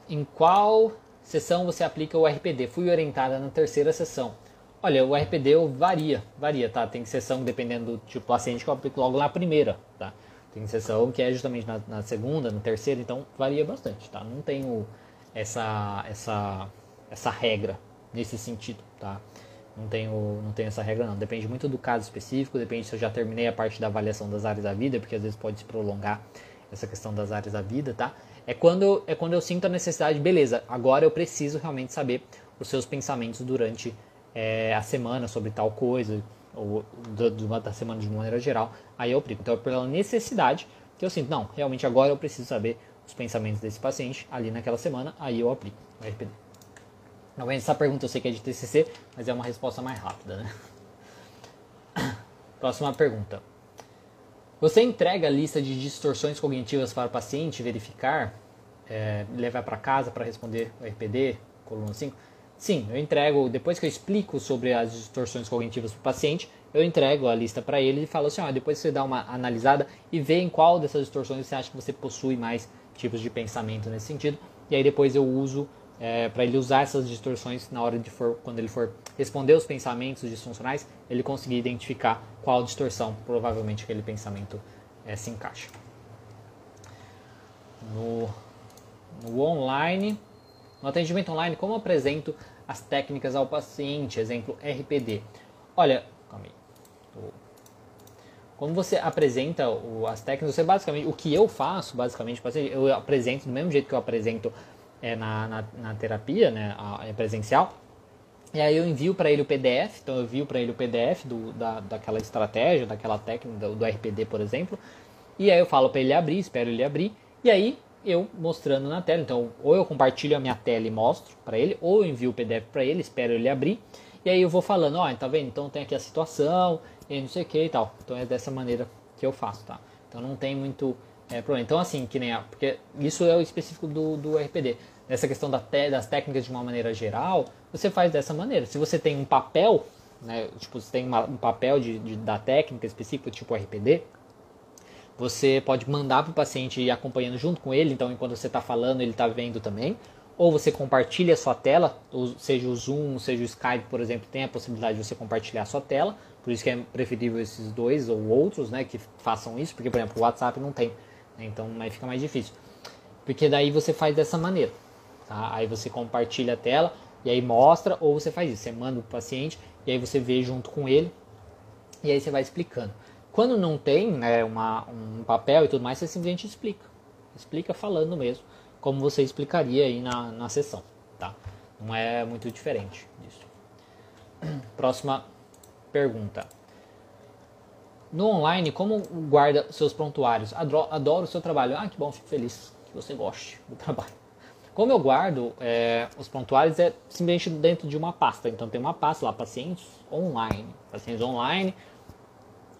Speaker 1: em qual sessão você aplica o RPD. Fui orientada na terceira sessão. Olha, o RPD varia, varia, tá? Tem sessão dependendo do tipo paciente que eu aplico logo na primeira, tá? Tem sessão que é justamente na, na segunda, na terceira, então varia bastante, tá? Não tenho essa essa essa regra nesse sentido, tá? Não tenho, não tenho essa regra não. Depende muito do caso específico, depende se eu já terminei a parte da avaliação das áreas da vida, porque às vezes pode se prolongar essa questão das áreas da vida, tá? É quando, é quando eu sinto a necessidade, beleza, agora eu preciso realmente saber os seus pensamentos durante é, a semana sobre tal coisa, ou do, da semana de maneira geral, aí eu aplico. Então é pela necessidade que eu sinto, não, realmente agora eu preciso saber os pensamentos desse paciente ali naquela semana, aí eu aplico o RPD. Novamente, essa pergunta eu sei que é de TCC, mas é uma resposta mais rápida, né? (coughs) Próxima pergunta. Você entrega a lista de distorções cognitivas para o paciente verificar, é, levar para casa para responder o RPD, coluna 5? Sim, eu entrego, depois que eu explico sobre as distorções cognitivas para o paciente, eu entrego a lista para ele e falo assim, ó, depois você dá uma analisada e vê em qual dessas distorções você acha que você possui mais tipos de pensamento nesse sentido, e aí depois eu uso é, para ele usar essas distorções na hora de for, quando ele for responder os pensamentos disfuncionais, ele conseguir identificar qual distorção provavelmente aquele pensamento é, se encaixa. No, no online, no atendimento online, como apresento as técnicas ao paciente? Exemplo, RPD. Olha. Como você apresenta as técnicas, você basicamente, o que eu faço, basicamente, eu apresento do mesmo jeito que eu apresento é, na, na, na, terapia, né, a, é presencial. E aí eu envio para ele o PDF, então eu envio para ele o PDF do, da, daquela estratégia, daquela técnica, do, do RPD, por exemplo. E aí eu falo para ele abrir, espero ele abrir. E aí eu mostrando na tela, então ou eu compartilho a minha tela e mostro para ele, ou eu envio o PDF para ele, espero ele abrir. E aí eu vou falando, ó, oh, tá vendo? Então tem aqui a situação, e não sei o que e tal. Então é dessa maneira que eu faço, tá? Então não tem muito é, problema. Então assim, que nem a, porque isso é o específico do, do RPD nessa questão da te, das técnicas de uma maneira geral, você faz dessa maneira. Se você tem um papel, né, tipo, você tem uma, um papel de, de, da técnica específica, tipo RPD, Você pode mandar para o paciente ir acompanhando junto com ele, então enquanto você está falando, ele está vendo também. Ou você compartilha a sua tela, seja o Zoom, seja o Skype, por exemplo, tem a possibilidade de você compartilhar a sua tela. Por isso que é preferível esses dois ou outros, né, que façam isso, porque por exemplo, o WhatsApp não tem, né, então aí fica mais difícil. Porque daí você faz dessa maneira, tá? Aí você compartilha a tela e aí mostra, ou você faz isso, você manda o paciente e aí você vê junto com ele e aí você vai explicando. Quando não tem né, uma, um papel e tudo mais, você simplesmente explica. Explica falando mesmo, como você explicaria aí na, na sessão, tá? Não é muito diferente disso. (clears throat) Próxima pergunta. No online, como guarda seus prontuários? Adoro, adoro o seu trabalho. Ah, que bom, fico feliz que você goste do (laughs) trabalho. Como eu guardo é, os prontuários é simplesmente dentro de uma pasta. Então tem uma pasta lá, pacientes online. Pacientes online.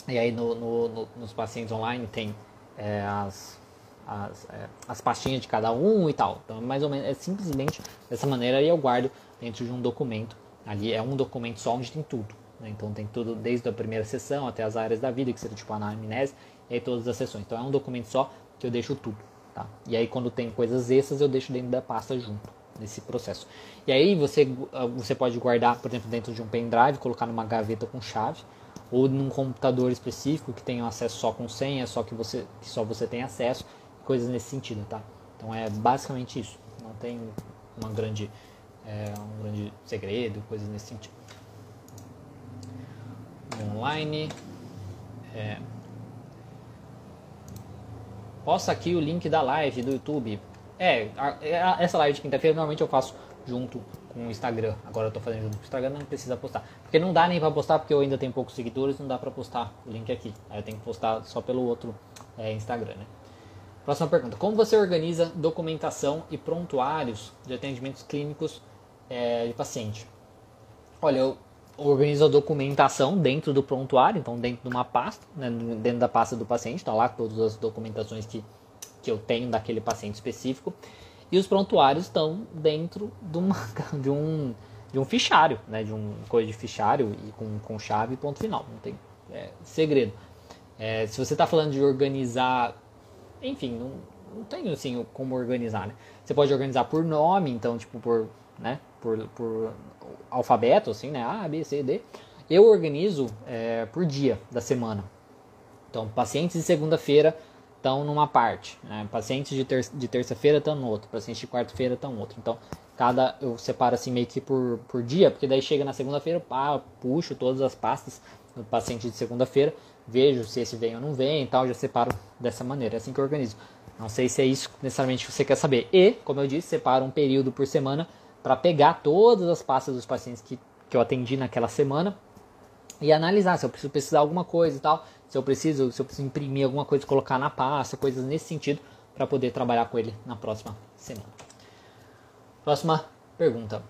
Speaker 1: E aí no, no, no, nos pacientes online tem é, as, as, é, as pastinhas de cada um e tal. Então mais ou menos é simplesmente dessa maneira e eu guardo dentro de um documento. Ali é um documento só onde tem tudo. Né? Então tem tudo desde a primeira sessão até as áreas da vida, que seria tipo a anamnese, e aí todas as sessões. Então é um documento só que eu deixo tudo. Tá? E aí quando tem coisas extras eu deixo dentro da pasta junto nesse processo. E aí você, ah, você pode guardar, por exemplo, dentro de um pendrive, colocar numa gaveta com chave, ou num computador específico que tenha acesso só com senha, só que você que só você tem acesso, coisas nesse sentido, tá? Então é basicamente isso. Não tem uma grande é, um grande segredo, coisas nesse sentido. Online é, Posta aqui o link da live do YouTube. É, a, essa live de quinta-feira normalmente eu faço junto com o Instagram. Agora eu tô fazendo junto com o Instagram, não precisa postar. Porque não dá nem pra postar, porque eu ainda tenho poucos seguidores, não dá pra postar o link aqui. Aí eu tenho que postar só pelo outro é, Instagram, né? Próxima pergunta. Como você organiza documentação e prontuários de atendimentos clínicos é, de paciente? Olha, eu organizo a documentação dentro do prontuário, então dentro de uma pasta, né, dentro da pasta do paciente, está lá todas as documentações que, que eu tenho daquele paciente específico. E os prontuários estão dentro de, uma, (laughs) de, um, de um fichário, né, de um coisa de fichário e com, com chave ponto final. Não tem é, segredo. É, se você está falando de organizar, enfim, não, não tem assim como organizar. Né? Você pode organizar por nome, então tipo por, né, por, por alfabeto, assim, né? A, B, C, D. Eu organizo é, por dia da semana. Então, pacientes de segunda-feira estão numa parte, né? pacientes de, ter de terça-feira estão no outro, pacientes de quarta-feira estão no outro. Então, cada eu separo assim meio que por, por dia, porque daí chega na segunda-feira, pá, puxo todas as pastas do paciente de segunda-feira, vejo se esse vem ou não vem e tal, já separo dessa maneira, é assim que eu organizo. Não sei se é isso necessariamente que você quer saber. E, como eu disse, separo um período por semana para pegar todas as pastas dos pacientes que, que eu atendi naquela semana e analisar se eu preciso precisar alguma coisa e tal, se eu preciso, se eu preciso imprimir alguma coisa, colocar na pasta, coisas nesse sentido para poder trabalhar com ele na próxima semana. Próxima pergunta.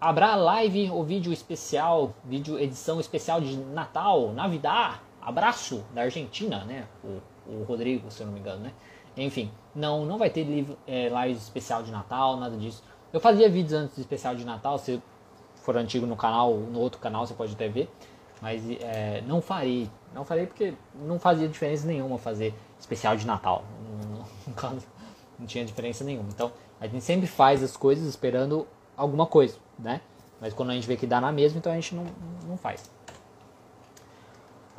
Speaker 1: Haverá live ou vídeo especial, vídeo edição especial de Natal, Navidad, abraço da Argentina, né? O, o Rodrigo, se eu não me engano, né? Enfim, não, não vai ter live, é, live especial de Natal, nada disso. Eu fazia vídeos antes do especial de Natal, se for antigo no canal, no outro canal você pode até ver. Mas é, não farei. Não farei porque não fazia diferença nenhuma fazer especial de Natal. (laughs) No caso, não tinha diferença nenhuma. Então, a gente sempre faz as coisas esperando alguma coisa, né? Mas quando a gente vê que dá na mesma, então a gente não, não faz.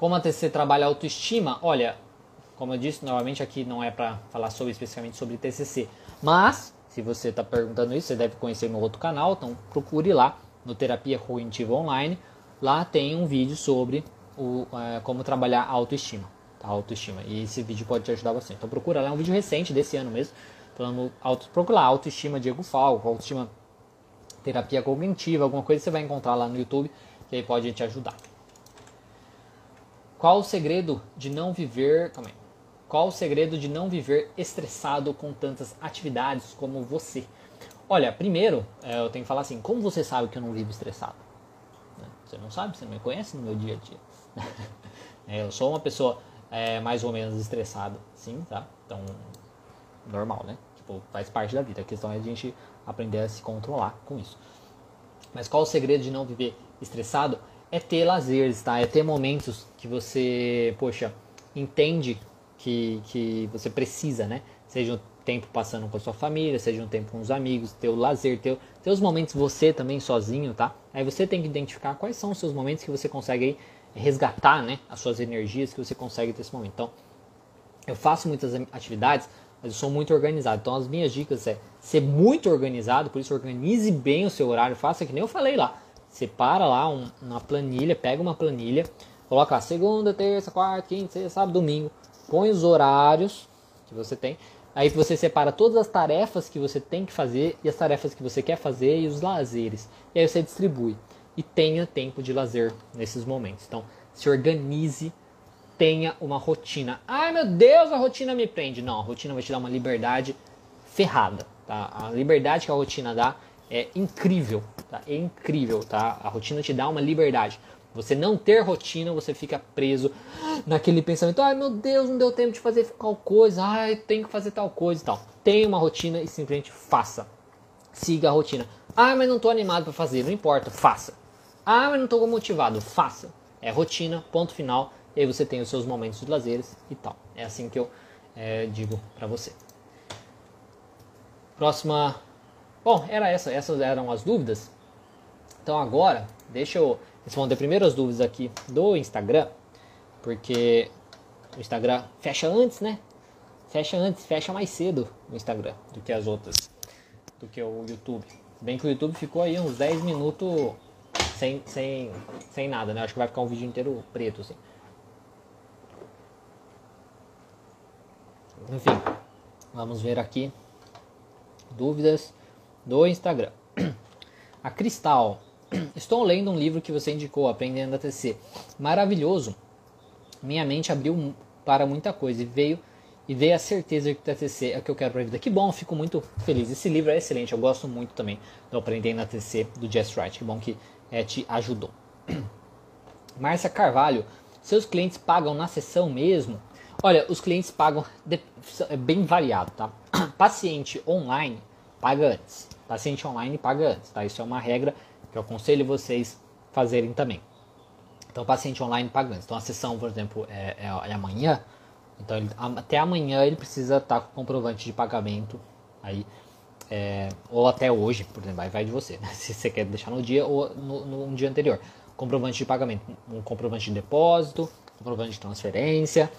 Speaker 1: Como a TCC trabalha autoestima? Olha, como eu disse, novamente aqui não é para falar sobre especificamente sobre TCC, mas se você está perguntando isso, você deve conhecer meu outro canal, então procure lá no Terapia Cognitiva Online. Lá tem um vídeo sobre o, é, como trabalhar a autoestima, tá? autoestima. E esse vídeo pode te ajudar bastante. Então procura lá, é um vídeo recente desse ano mesmo, falando auto, procura lá autoestima Diego Falco, autoestima terapia cognitiva, alguma coisa você vai encontrar lá no YouTube que aí pode te ajudar. Qual o segredo de não viver, calma aí, qual o segredo de não viver estressado com tantas atividades como você? Olha, primeiro, é, eu tenho que falar assim: como você sabe que eu não vivo estressado? Né? Você não sabe, você não me conhece no meu dia a dia. (laughs) É, eu sou uma pessoa é, mais ou menos estressada, sim, tá? Então, normal, né? Tipo, faz parte da vida. A questão é a gente aprender a se controlar com isso. Mas qual o segredo de não viver estressado? É ter lazeres, tá? É ter momentos que você, poxa, entende que, que você precisa, né? Seja um tempo passando com a sua família, seja um tempo com os amigos, ter o lazer, ter os momentos você também sozinho, tá? Aí você tem que identificar quais são os seus momentos que você consegue resgatar, né? As suas energias que você consegue ter esse momento. Então, eu faço muitas atividades, mas eu sou muito organizado. Então, as minhas dicas é ser muito organizado, por isso organize bem o seu horário, faça que nem eu falei lá. Separa lá um, uma planilha, pega uma planilha, coloca lá segunda, terça, quarta, quinta, sexta, sábado, domingo põe os horários que você tem. Aí você separa todas as tarefas que você tem que fazer e as tarefas que você quer fazer e os lazeres. E aí você distribui. E tenha tempo de lazer nesses momentos. Então, se organize, tenha uma rotina. Ai meu Deus, a rotina me prende. Não, a rotina vai te dar uma liberdade ferrada. Tá? A liberdade que a rotina dá é incrível. Tá? É incrível. Tá? A rotina te dá uma liberdade. Você não ter rotina, você fica preso naquele pensamento: ai meu Deus, não deu tempo de fazer tal coisa, ai tenho que fazer tal coisa e tal. Tenha uma rotina e simplesmente faça. Siga a rotina. Ah, mas não estou animado para fazer, não importa, faça. Ah, mas não estou motivado, faça. É rotina, ponto final. E aí você tem os seus momentos de lazeres e tal. É assim que eu é, digo para você. Próxima. Bom, era essa. Essas eram as dúvidas. Então agora, deixa eu responder primeiro as dúvidas aqui do Instagram, porque o Instagram fecha antes, né? Fecha antes, fecha mais cedo o Instagram do que as outras, do que o YouTube. Bem que o YouTube ficou aí uns 10 minutos sem, sem, sem nada, né? Acho que vai ficar um vídeo inteiro preto, assim. Enfim, vamos ver aqui dúvidas do Instagram. (clears throat) A Cristal Estou lendo um livro que você indicou, Aprendendo a Tecer. Maravilhoso. Minha mente abriu para muita coisa e veio e veio a certeza de que o TCC é o que eu quero para a vida. Que bom, fico muito feliz. Esse livro é excelente, eu gosto muito também do Aprendendo a TCC do Jess Wright. Que bom que é, te ajudou. (clears throat) Márcia Carvalho, seus clientes pagam na sessão mesmo? Olha, os clientes pagam de, é bem variado, tá? (clears throat) Paciente online paga antes. Paciente online paga antes, tá? Isso é uma regra que eu aconselho vocês fazerem também. Então, paciente online pagando. Então, a sessão, por exemplo, é, é, é amanhã. Então, ele, até amanhã ele precisa estar com comprovante de pagamento aí. É, ou até hoje, por exemplo, aí vai de você, né? (laughs) se você quer deixar no dia ou no, no dia anterior. Comprovante de pagamento, um comprovante de depósito, comprovante de transferência,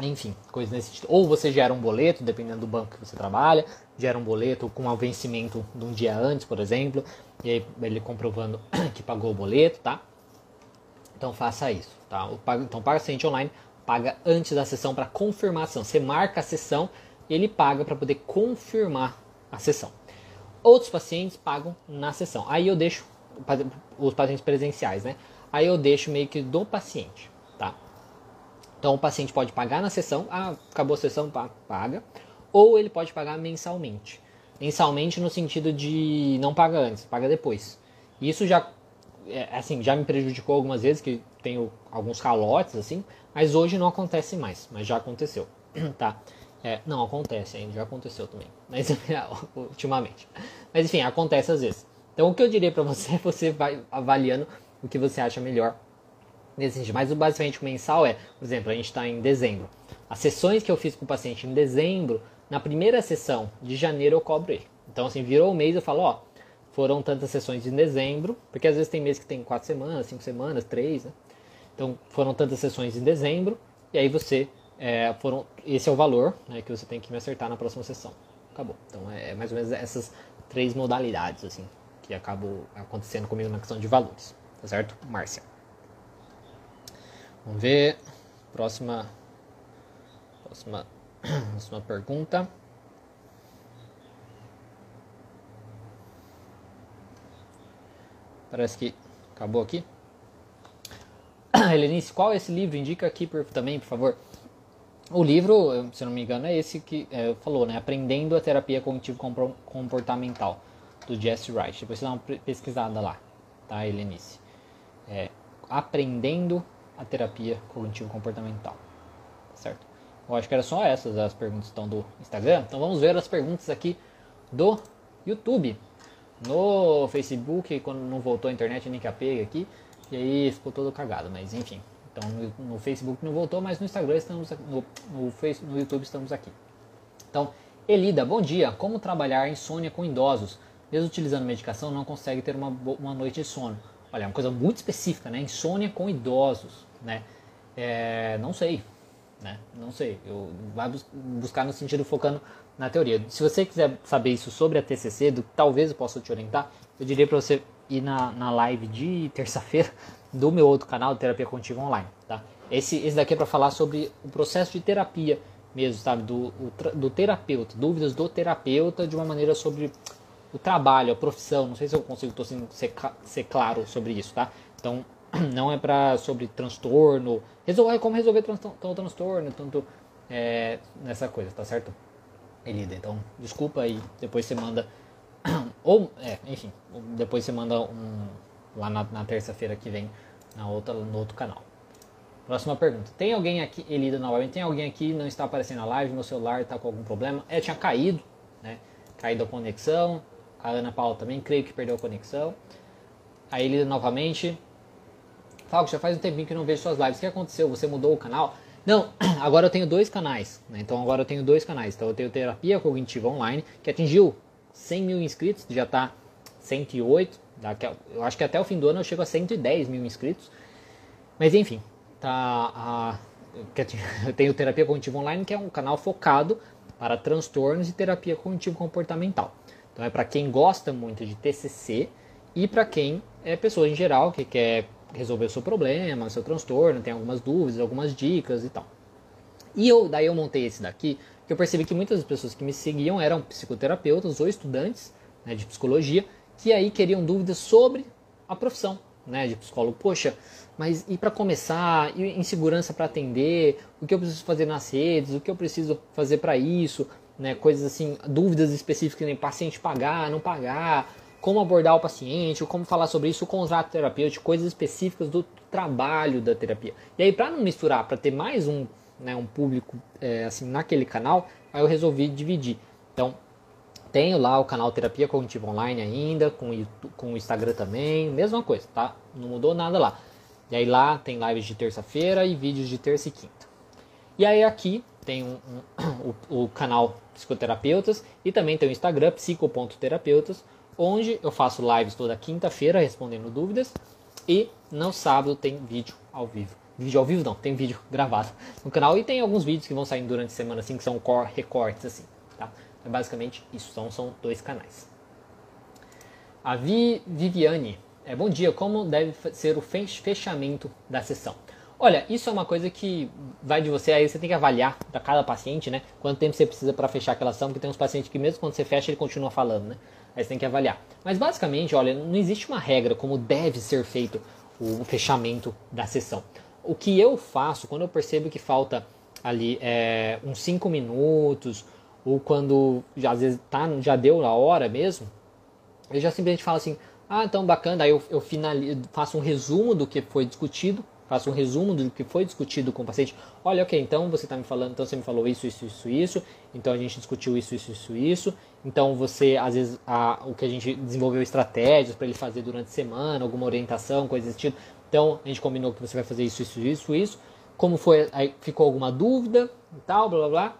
Speaker 1: enfim, coisas nesse sentido. Ou você gera um boleto, dependendo do banco que você trabalha, gera um boleto com um vencimento de um dia antes, por exemplo, e aí ele comprovando (clears throat) que pagou o boleto, tá? Então faça isso, tá? Então paga paciente online, paga antes da sessão para confirmação. Você marca a sessão ele paga para poder confirmar a sessão. Outros pacientes pagam na sessão. Aí eu deixo os pacientes presenciais, né? Aí eu deixo meio que do paciente, tá? Então o paciente pode pagar na sessão, ah, acabou a sessão, paga, ou ele pode pagar mensalmente. Mensalmente no sentido de não paga antes, paga depois. Isso já é, assim, já me prejudicou algumas vezes que tenho alguns calotes assim, mas hoje não acontece mais, mas já aconteceu, (clears throat) tá? É, não acontece ainda, já aconteceu também, (laughs) mas (laughs) ultimamente. Mas enfim, acontece às vezes. Então o que eu diria para você é você vai avaliando o que você acha melhor nesse sentido. Mas o basicamente mensal é, por exemplo, a gente está em dezembro. As sessões que eu fiz com o paciente em dezembro, na primeira sessão de janeiro eu cobro ele. Então, assim, virou o mês, eu falo, ó, foram tantas sessões em dezembro, porque às vezes tem mês que tem quatro semanas, cinco semanas, três, né? Então, foram tantas sessões em dezembro, e aí você, é, foram, esse é o valor né, que você tem que me acertar na próxima sessão. Acabou. Então, é, é mais ou menos essas três modalidades, assim, que acabam acontecendo comigo na questão de valores. Tá certo? Márcia. Vamos ver. Próxima. Próxima, (clears throat) próxima pergunta. Parece que acabou aqui. (clears throat) Helenice, qual esse livro? Indica aqui por, também, por favor. O livro, se não me engano, é esse que é, falou, né? Aprendendo a Terapia Cognitivo Comportamental, do Jesse Wright. Depois você dá uma pesquisada lá, tá, Helenice? É, Aprendendo a terapia cognitivo-comportamental. Eu acho que era só essas as perguntas estão do Instagram. Então vamos ver as perguntas aqui do YouTube. No Facebook, quando não voltou a internet, nem que a pega aqui. E aí ficou todo cagado, mas enfim. Então no, Facebook não voltou, mas no Instagram estamos no, no, no YouTube estamos aqui. Então, Elida, bom dia. Como trabalhar insônia com idosos? Mesmo utilizando medicação, não consegue ter uma, uma noite de sono. Olha, é uma coisa muito específica, né? Insônia com idosos, né? É, não sei, né? Não sei. Eu vai buscar no sentido focando na teoria. Se você quiser saber isso sobre a TCC, do, talvez eu possa te orientar. Eu diria para você ir na, na live de terça-feira do meu outro canal, Terapia Contiva Online, tá? Esse, esse daqui é para falar sobre o processo de terapia mesmo, sabe? Do, do terapeuta, dúvidas do terapeuta de uma maneira sobre o trabalho, a profissão. Não sei se eu consigo tô sendo, ser, ser claro sobre isso, tá? Então, (clears throat) não é para sobre transtorno, resolver como resolver tanto transtorno, tanto é, nessa coisa, tá certo? Elida, então desculpa aí, depois você manda (clears throat) ou é, enfim, depois você manda um lá na, na terça-feira que vem na outra no outro canal. Próxima pergunta. Tem alguém aqui, Elida novamente, tem alguém aqui não está aparecendo na live, meu celular está com algum problema? É, tinha caído, né? Caído a conexão, a Ana Paula também, creio que perdeu a conexão. A Elida novamente. Falco, já faz um tempinho que não vejo suas lives. O que aconteceu? Você mudou o canal? Não, (clears throat) agora eu tenho dois canais. Né? Então agora eu tenho dois canais. Então eu tenho Terapia Cognitiva Online, que atingiu 100 mil inscritos, já está 108. Daqui a, eu acho que até o fim do ano eu chego a 110 mil inscritos. Mas enfim, tá a, (laughs) eu tenho Terapia Cognitiva Online, que é um canal focado para transtornos e terapia cognitivo comportamental. Então é para quem gosta muito de TCC e para quem é pessoa em geral que quer resolver o seu problema, o seu transtorno, tem algumas dúvidas, algumas dicas e tal. E eu, daí eu montei esse daqui, que eu percebi que muitas pessoas que me seguiam eram psicoterapeutas ou estudantes né, de psicologia, que aí queriam dúvidas sobre a profissão né, de psicólogo. Poxa, mas e para começar, e insegurança para atender, o que eu preciso fazer nas redes, o que eu preciso fazer para isso, né, coisas assim, dúvidas específicas, nem paciente pagar, não pagar, como abordar o paciente, como falar sobre isso, o contrato terapêutico, coisas específicas do trabalho da terapia. E aí, para não misturar, para ter mais um, né, um público é, assim naquele canal, aí eu resolvi dividir. Então, tenho lá o canal Terapia Cognitiva Online ainda, com com o Instagram também, mesma coisa, tá? Não mudou nada lá. E aí lá tem lives de terça-feira e vídeos de terça e quinta. E aí aqui tem um, um, (coughs) o, o, canal Psicoterapeutas e também tem o Instagram psico.terapeutas, onde eu faço lives toda quinta-feira respondendo dúvidas e no sábado tem vídeo ao vivo. Vídeo ao vivo não, tem vídeo gravado no canal e tem alguns vídeos que vão sair durante a semana assim, que são recortes assim, tá? É basicamente isso, são, são dois canais. A Vi, Viviane, é, bom dia, como deve ser o fechamento da sessão? Olha, isso é uma coisa que vai de você, aí você tem que avaliar para cada paciente, né? Quanto tempo você precisa para fechar aquela ação, porque tem uns pacientes que mesmo quando você fecha ele continua falando, né? Aí você tem que avaliar. Mas basicamente, olha, não existe uma regra como deve ser feito o fechamento da sessão. O que eu faço quando eu percebo que falta ali é, uns 5 minutos, ou quando já, às vezes tá, já deu a hora mesmo, eu já simplesmente falo assim, ah, então bacana, aí eu, eu finalizo, faço um resumo do que foi discutido, faço um resumo do que foi discutido com o paciente. Olha, ok, então você está me falando, então você me falou isso, isso, isso, isso, então a gente discutiu isso, isso, isso, isso. Então você, às vezes, a, o que a gente desenvolveu estratégias para ele fazer durante a semana, alguma orientação, coisa desse tipo. Então a gente combinou que você vai fazer isso, isso, isso, isso. Como foi, aí ficou alguma dúvida e tal, blá blá blá.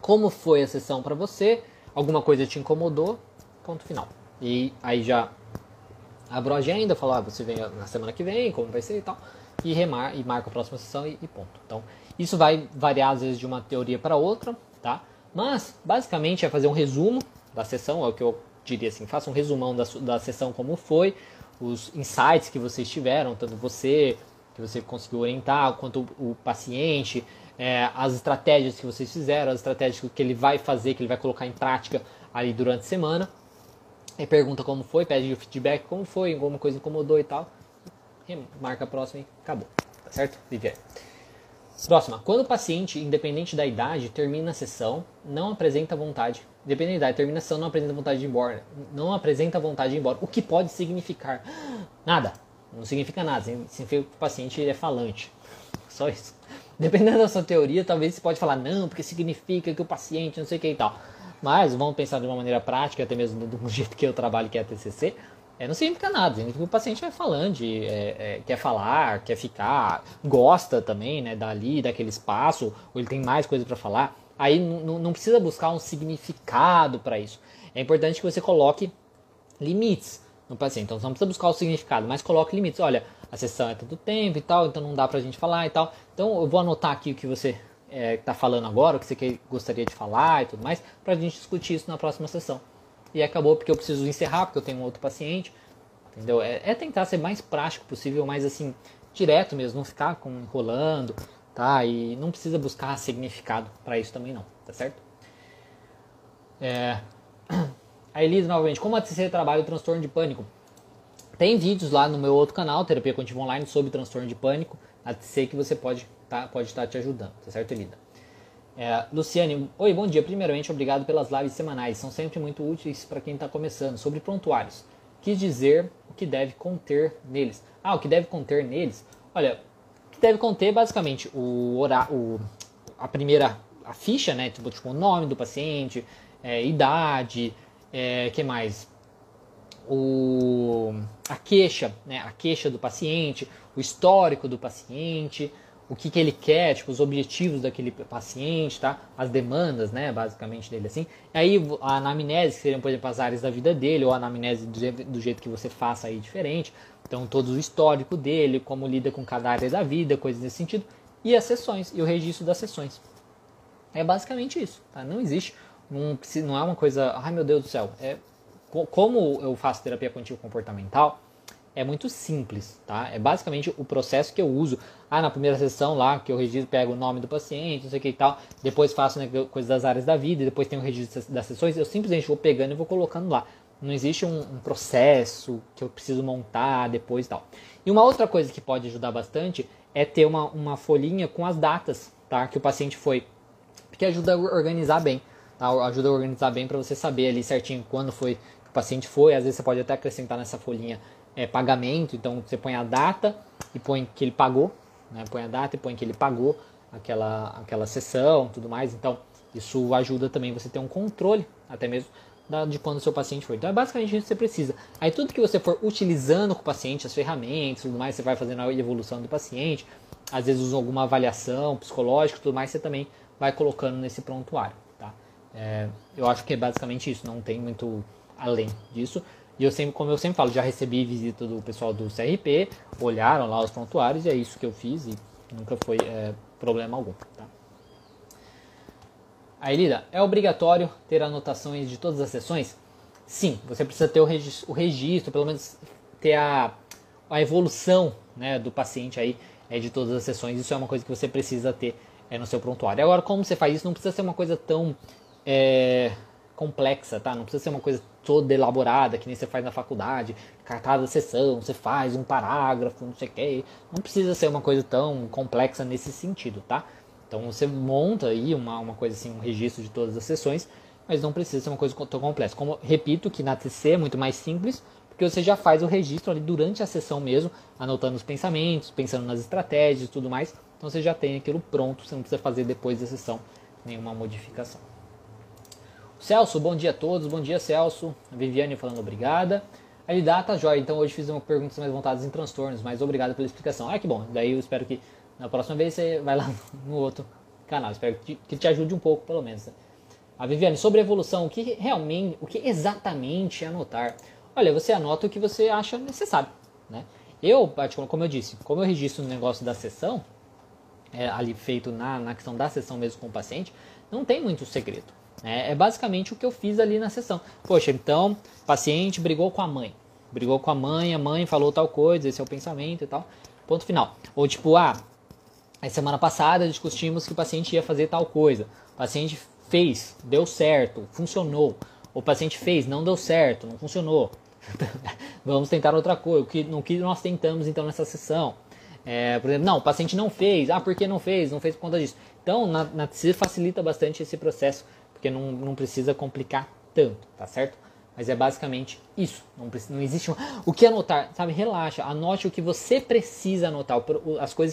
Speaker 1: Como foi a sessão para você? Alguma coisa te incomodou? Ponto final. E aí já abro a agenda, falo, ah, você vem na semana que vem, como vai ser e tal e, remar, e marca a próxima sessão e, e ponto. Então, isso vai variar às vezes de uma teoria para outra? Mas, basicamente, é fazer um resumo da sessão, é o que eu diria assim, faça um resumão da, da sessão como foi, os insights que vocês tiveram, tanto você, que você conseguiu orientar, quanto o, o paciente, é, as estratégias que vocês fizeram, as estratégias que ele vai fazer, que ele vai colocar em prática ali durante a semana. E pergunta como foi, pede o feedback, como foi, alguma coisa incomodou e tal marca a próxima e acabou. Tá certo? Viviane. Próxima. Quando o paciente, independente da idade, termina a sessão, não apresenta vontade. Independente da idade, termina a sessão, não apresenta vontade de ir embora. Não apresenta vontade de ir embora. O que pode significar? Nada. Não significa nada. Significa que o paciente é falante. Só isso. (laughs) Dependendo da sua teoria, talvez você pode falar, não, porque significa que o paciente não sei o que e tal. Mas vamos pensar de uma maneira prática, até mesmo do (laughs) jeito que eu trabalho, que é a TCC é, não significa nada, significa o paciente vai falando, de, é, é, quer falar, quer ficar, gosta também, né, dali, daquele espaço, ou ele tem mais coisa para falar. Aí não precisa buscar um significado para isso. É importante que você coloque limites no paciente. Então, você não precisa buscar o significado, mas coloque limites. Olha, a sessão é tanto tempo e tal, então não dá pra gente falar e tal. Então, eu vou anotar aqui o que você está é, tá falando agora, o que você gostaria de falar e tudo mais, pra gente discutir isso na próxima sessão. E acabou porque eu preciso encerrar, porque eu tenho um outro paciente. Entendeu? É, é tentar ser mais prático possível, mais assim, direto mesmo, não ficar com, enrolando, tá? E não precisa buscar significado para isso também não, tá certo? É... (clears throat) A Elisa novamente, como a TCC trabalha o transtorno de pânico? Tem vídeos lá no meu outro canal, Terapia Contiva Online, sobre transtorno de pânico, a TCC que você pode tá, pode estar tá te ajudando, tá certo, Elida? É, Luciane, oi, bom dia. Primeiramente, obrigado pelas lives semanais, são sempre muito úteis para quem está começando. Sobre prontuários, quis dizer o que deve conter neles. Ah, o que deve conter neles? Olha, o que deve conter basicamente o, o a primeira a ficha, né? Tipo, tipo o nome do paciente, é, idade, é, que mais? O, a queixa, né? A queixa do paciente, o histórico do paciente, o que, que ele quer, tipo, os objetivos daquele paciente, tá? As demandas, né, basicamente dele assim. Aí a anamnese, que seriam, por exemplo, as áreas da vida dele, ou a anamnese do, do jeito que você faça aí diferente. Então, todo o histórico dele, como lida com cada área da vida, coisas nesse sentido. E as sessões, e o registro das sessões. É basicamente isso, tá? Não existe não, não é uma coisa, ai meu Deus do céu. É, como eu faço terapia contínua comportamental, é muito simples, tá? É basicamente o processo que eu uso. Ah, na primeira sessão lá, que eu registro, pego o nome do paciente, não sei o que e tal. Depois faço né, coisas das áreas da vida, depois tem o registro das sessões. Eu simplesmente vou pegando e vou colocando lá. Não existe um, um processo que eu preciso montar depois e tal. E uma outra coisa que pode ajudar bastante é ter uma, uma folhinha com as datas, tá? Que o paciente foi. Porque ajuda a organizar bem. Tá? Ajuda a organizar bem para você saber ali certinho quando foi que o paciente foi. Às vezes você pode até acrescentar nessa folhinha é, pagamento. Então você põe a data e põe que ele pagou. Né? Põe a data e põe que ele pagou aquela, aquela sessão tudo mais. Então isso ajuda também você ter um controle até mesmo da, de quando o seu paciente foi. Então é basicamente isso que você precisa. Aí tudo que você for utilizando com o paciente, as ferramentas, tudo mais, você vai fazendo a evolução do paciente. Às vezes usa alguma avaliação psicológica, tudo mais, você também vai colocando nesse prontuário. É, eu acho que é basicamente isso, não tem muito além disso. E eu sempre, como eu sempre falo, já recebi visita do pessoal do CRP, olharam lá os prontuários e é isso que eu fiz e nunca foi é, problema algum. Tá? Aí, Lida, é obrigatório ter anotações de todas as sessões? Sim, você precisa ter o registro, o registro pelo menos ter a, a evolução né, do paciente aí é, de todas as sessões. Isso é uma coisa que você precisa ter é, no seu prontuário. Agora, como você faz isso, não precisa ser uma coisa tão é, complexa, tá? Não precisa ser uma coisa toda elaborada, que nem você faz na faculdade, cartada sessão, você faz um parágrafo, não sei o que. Não precisa ser uma coisa tão complexa nesse sentido, tá? Então você monta aí uma, uma coisa assim, um registro de todas as sessões, mas não precisa ser uma coisa tão complexa. Como repito que na TC é muito mais simples, porque você já faz o registro ali durante a sessão mesmo, anotando os pensamentos, pensando nas estratégias e tudo mais. Então você já tem aquilo pronto, você não precisa fazer depois da sessão nenhuma modificação. Celso, bom dia a todos. Bom dia, Celso. A Viviane falando obrigada. A Lidata, tá joia. Então hoje fiz uma perguntas mais voltadas em transtornos, mas obrigado pela explicação. Ah, que bom. Daí eu espero que na próxima vez você vai lá (laughs) no outro canal. Espero que te, que te ajude um pouco, pelo menos. A Viviane, sobre evolução, o que realmente, o que exatamente anotar? Olha, você anota o que você acha necessário, né? Eu, como eu disse, como eu registro o negócio da sessão, é, ali feito na, na questão da sessão mesmo com o paciente, não tem muito segredo. É, é basicamente o que eu fiz ali na sessão. Poxa, então, paciente brigou com a mãe. Brigou com a mãe, a mãe falou tal coisa, esse é o pensamento e tal. Ponto final. Ou tipo, ah, a semana passada discutimos que o paciente ia fazer tal coisa. O paciente fez, deu certo, funcionou. O paciente fez, não deu certo, não funcionou. (laughs) Vamos tentar outra coisa. O que, no que nós tentamos então nessa sessão? É, por exemplo, não, o paciente não fez. Ah, por que não fez? Não fez por conta disso. Então, na, na facilita bastante esse processo porque não, não precisa complicar tanto, tá certo? Mas é basicamente isso. Não, precisa, não existe um, o que anotar, sabe? Relaxa, anote o que você precisa anotar, as coisas que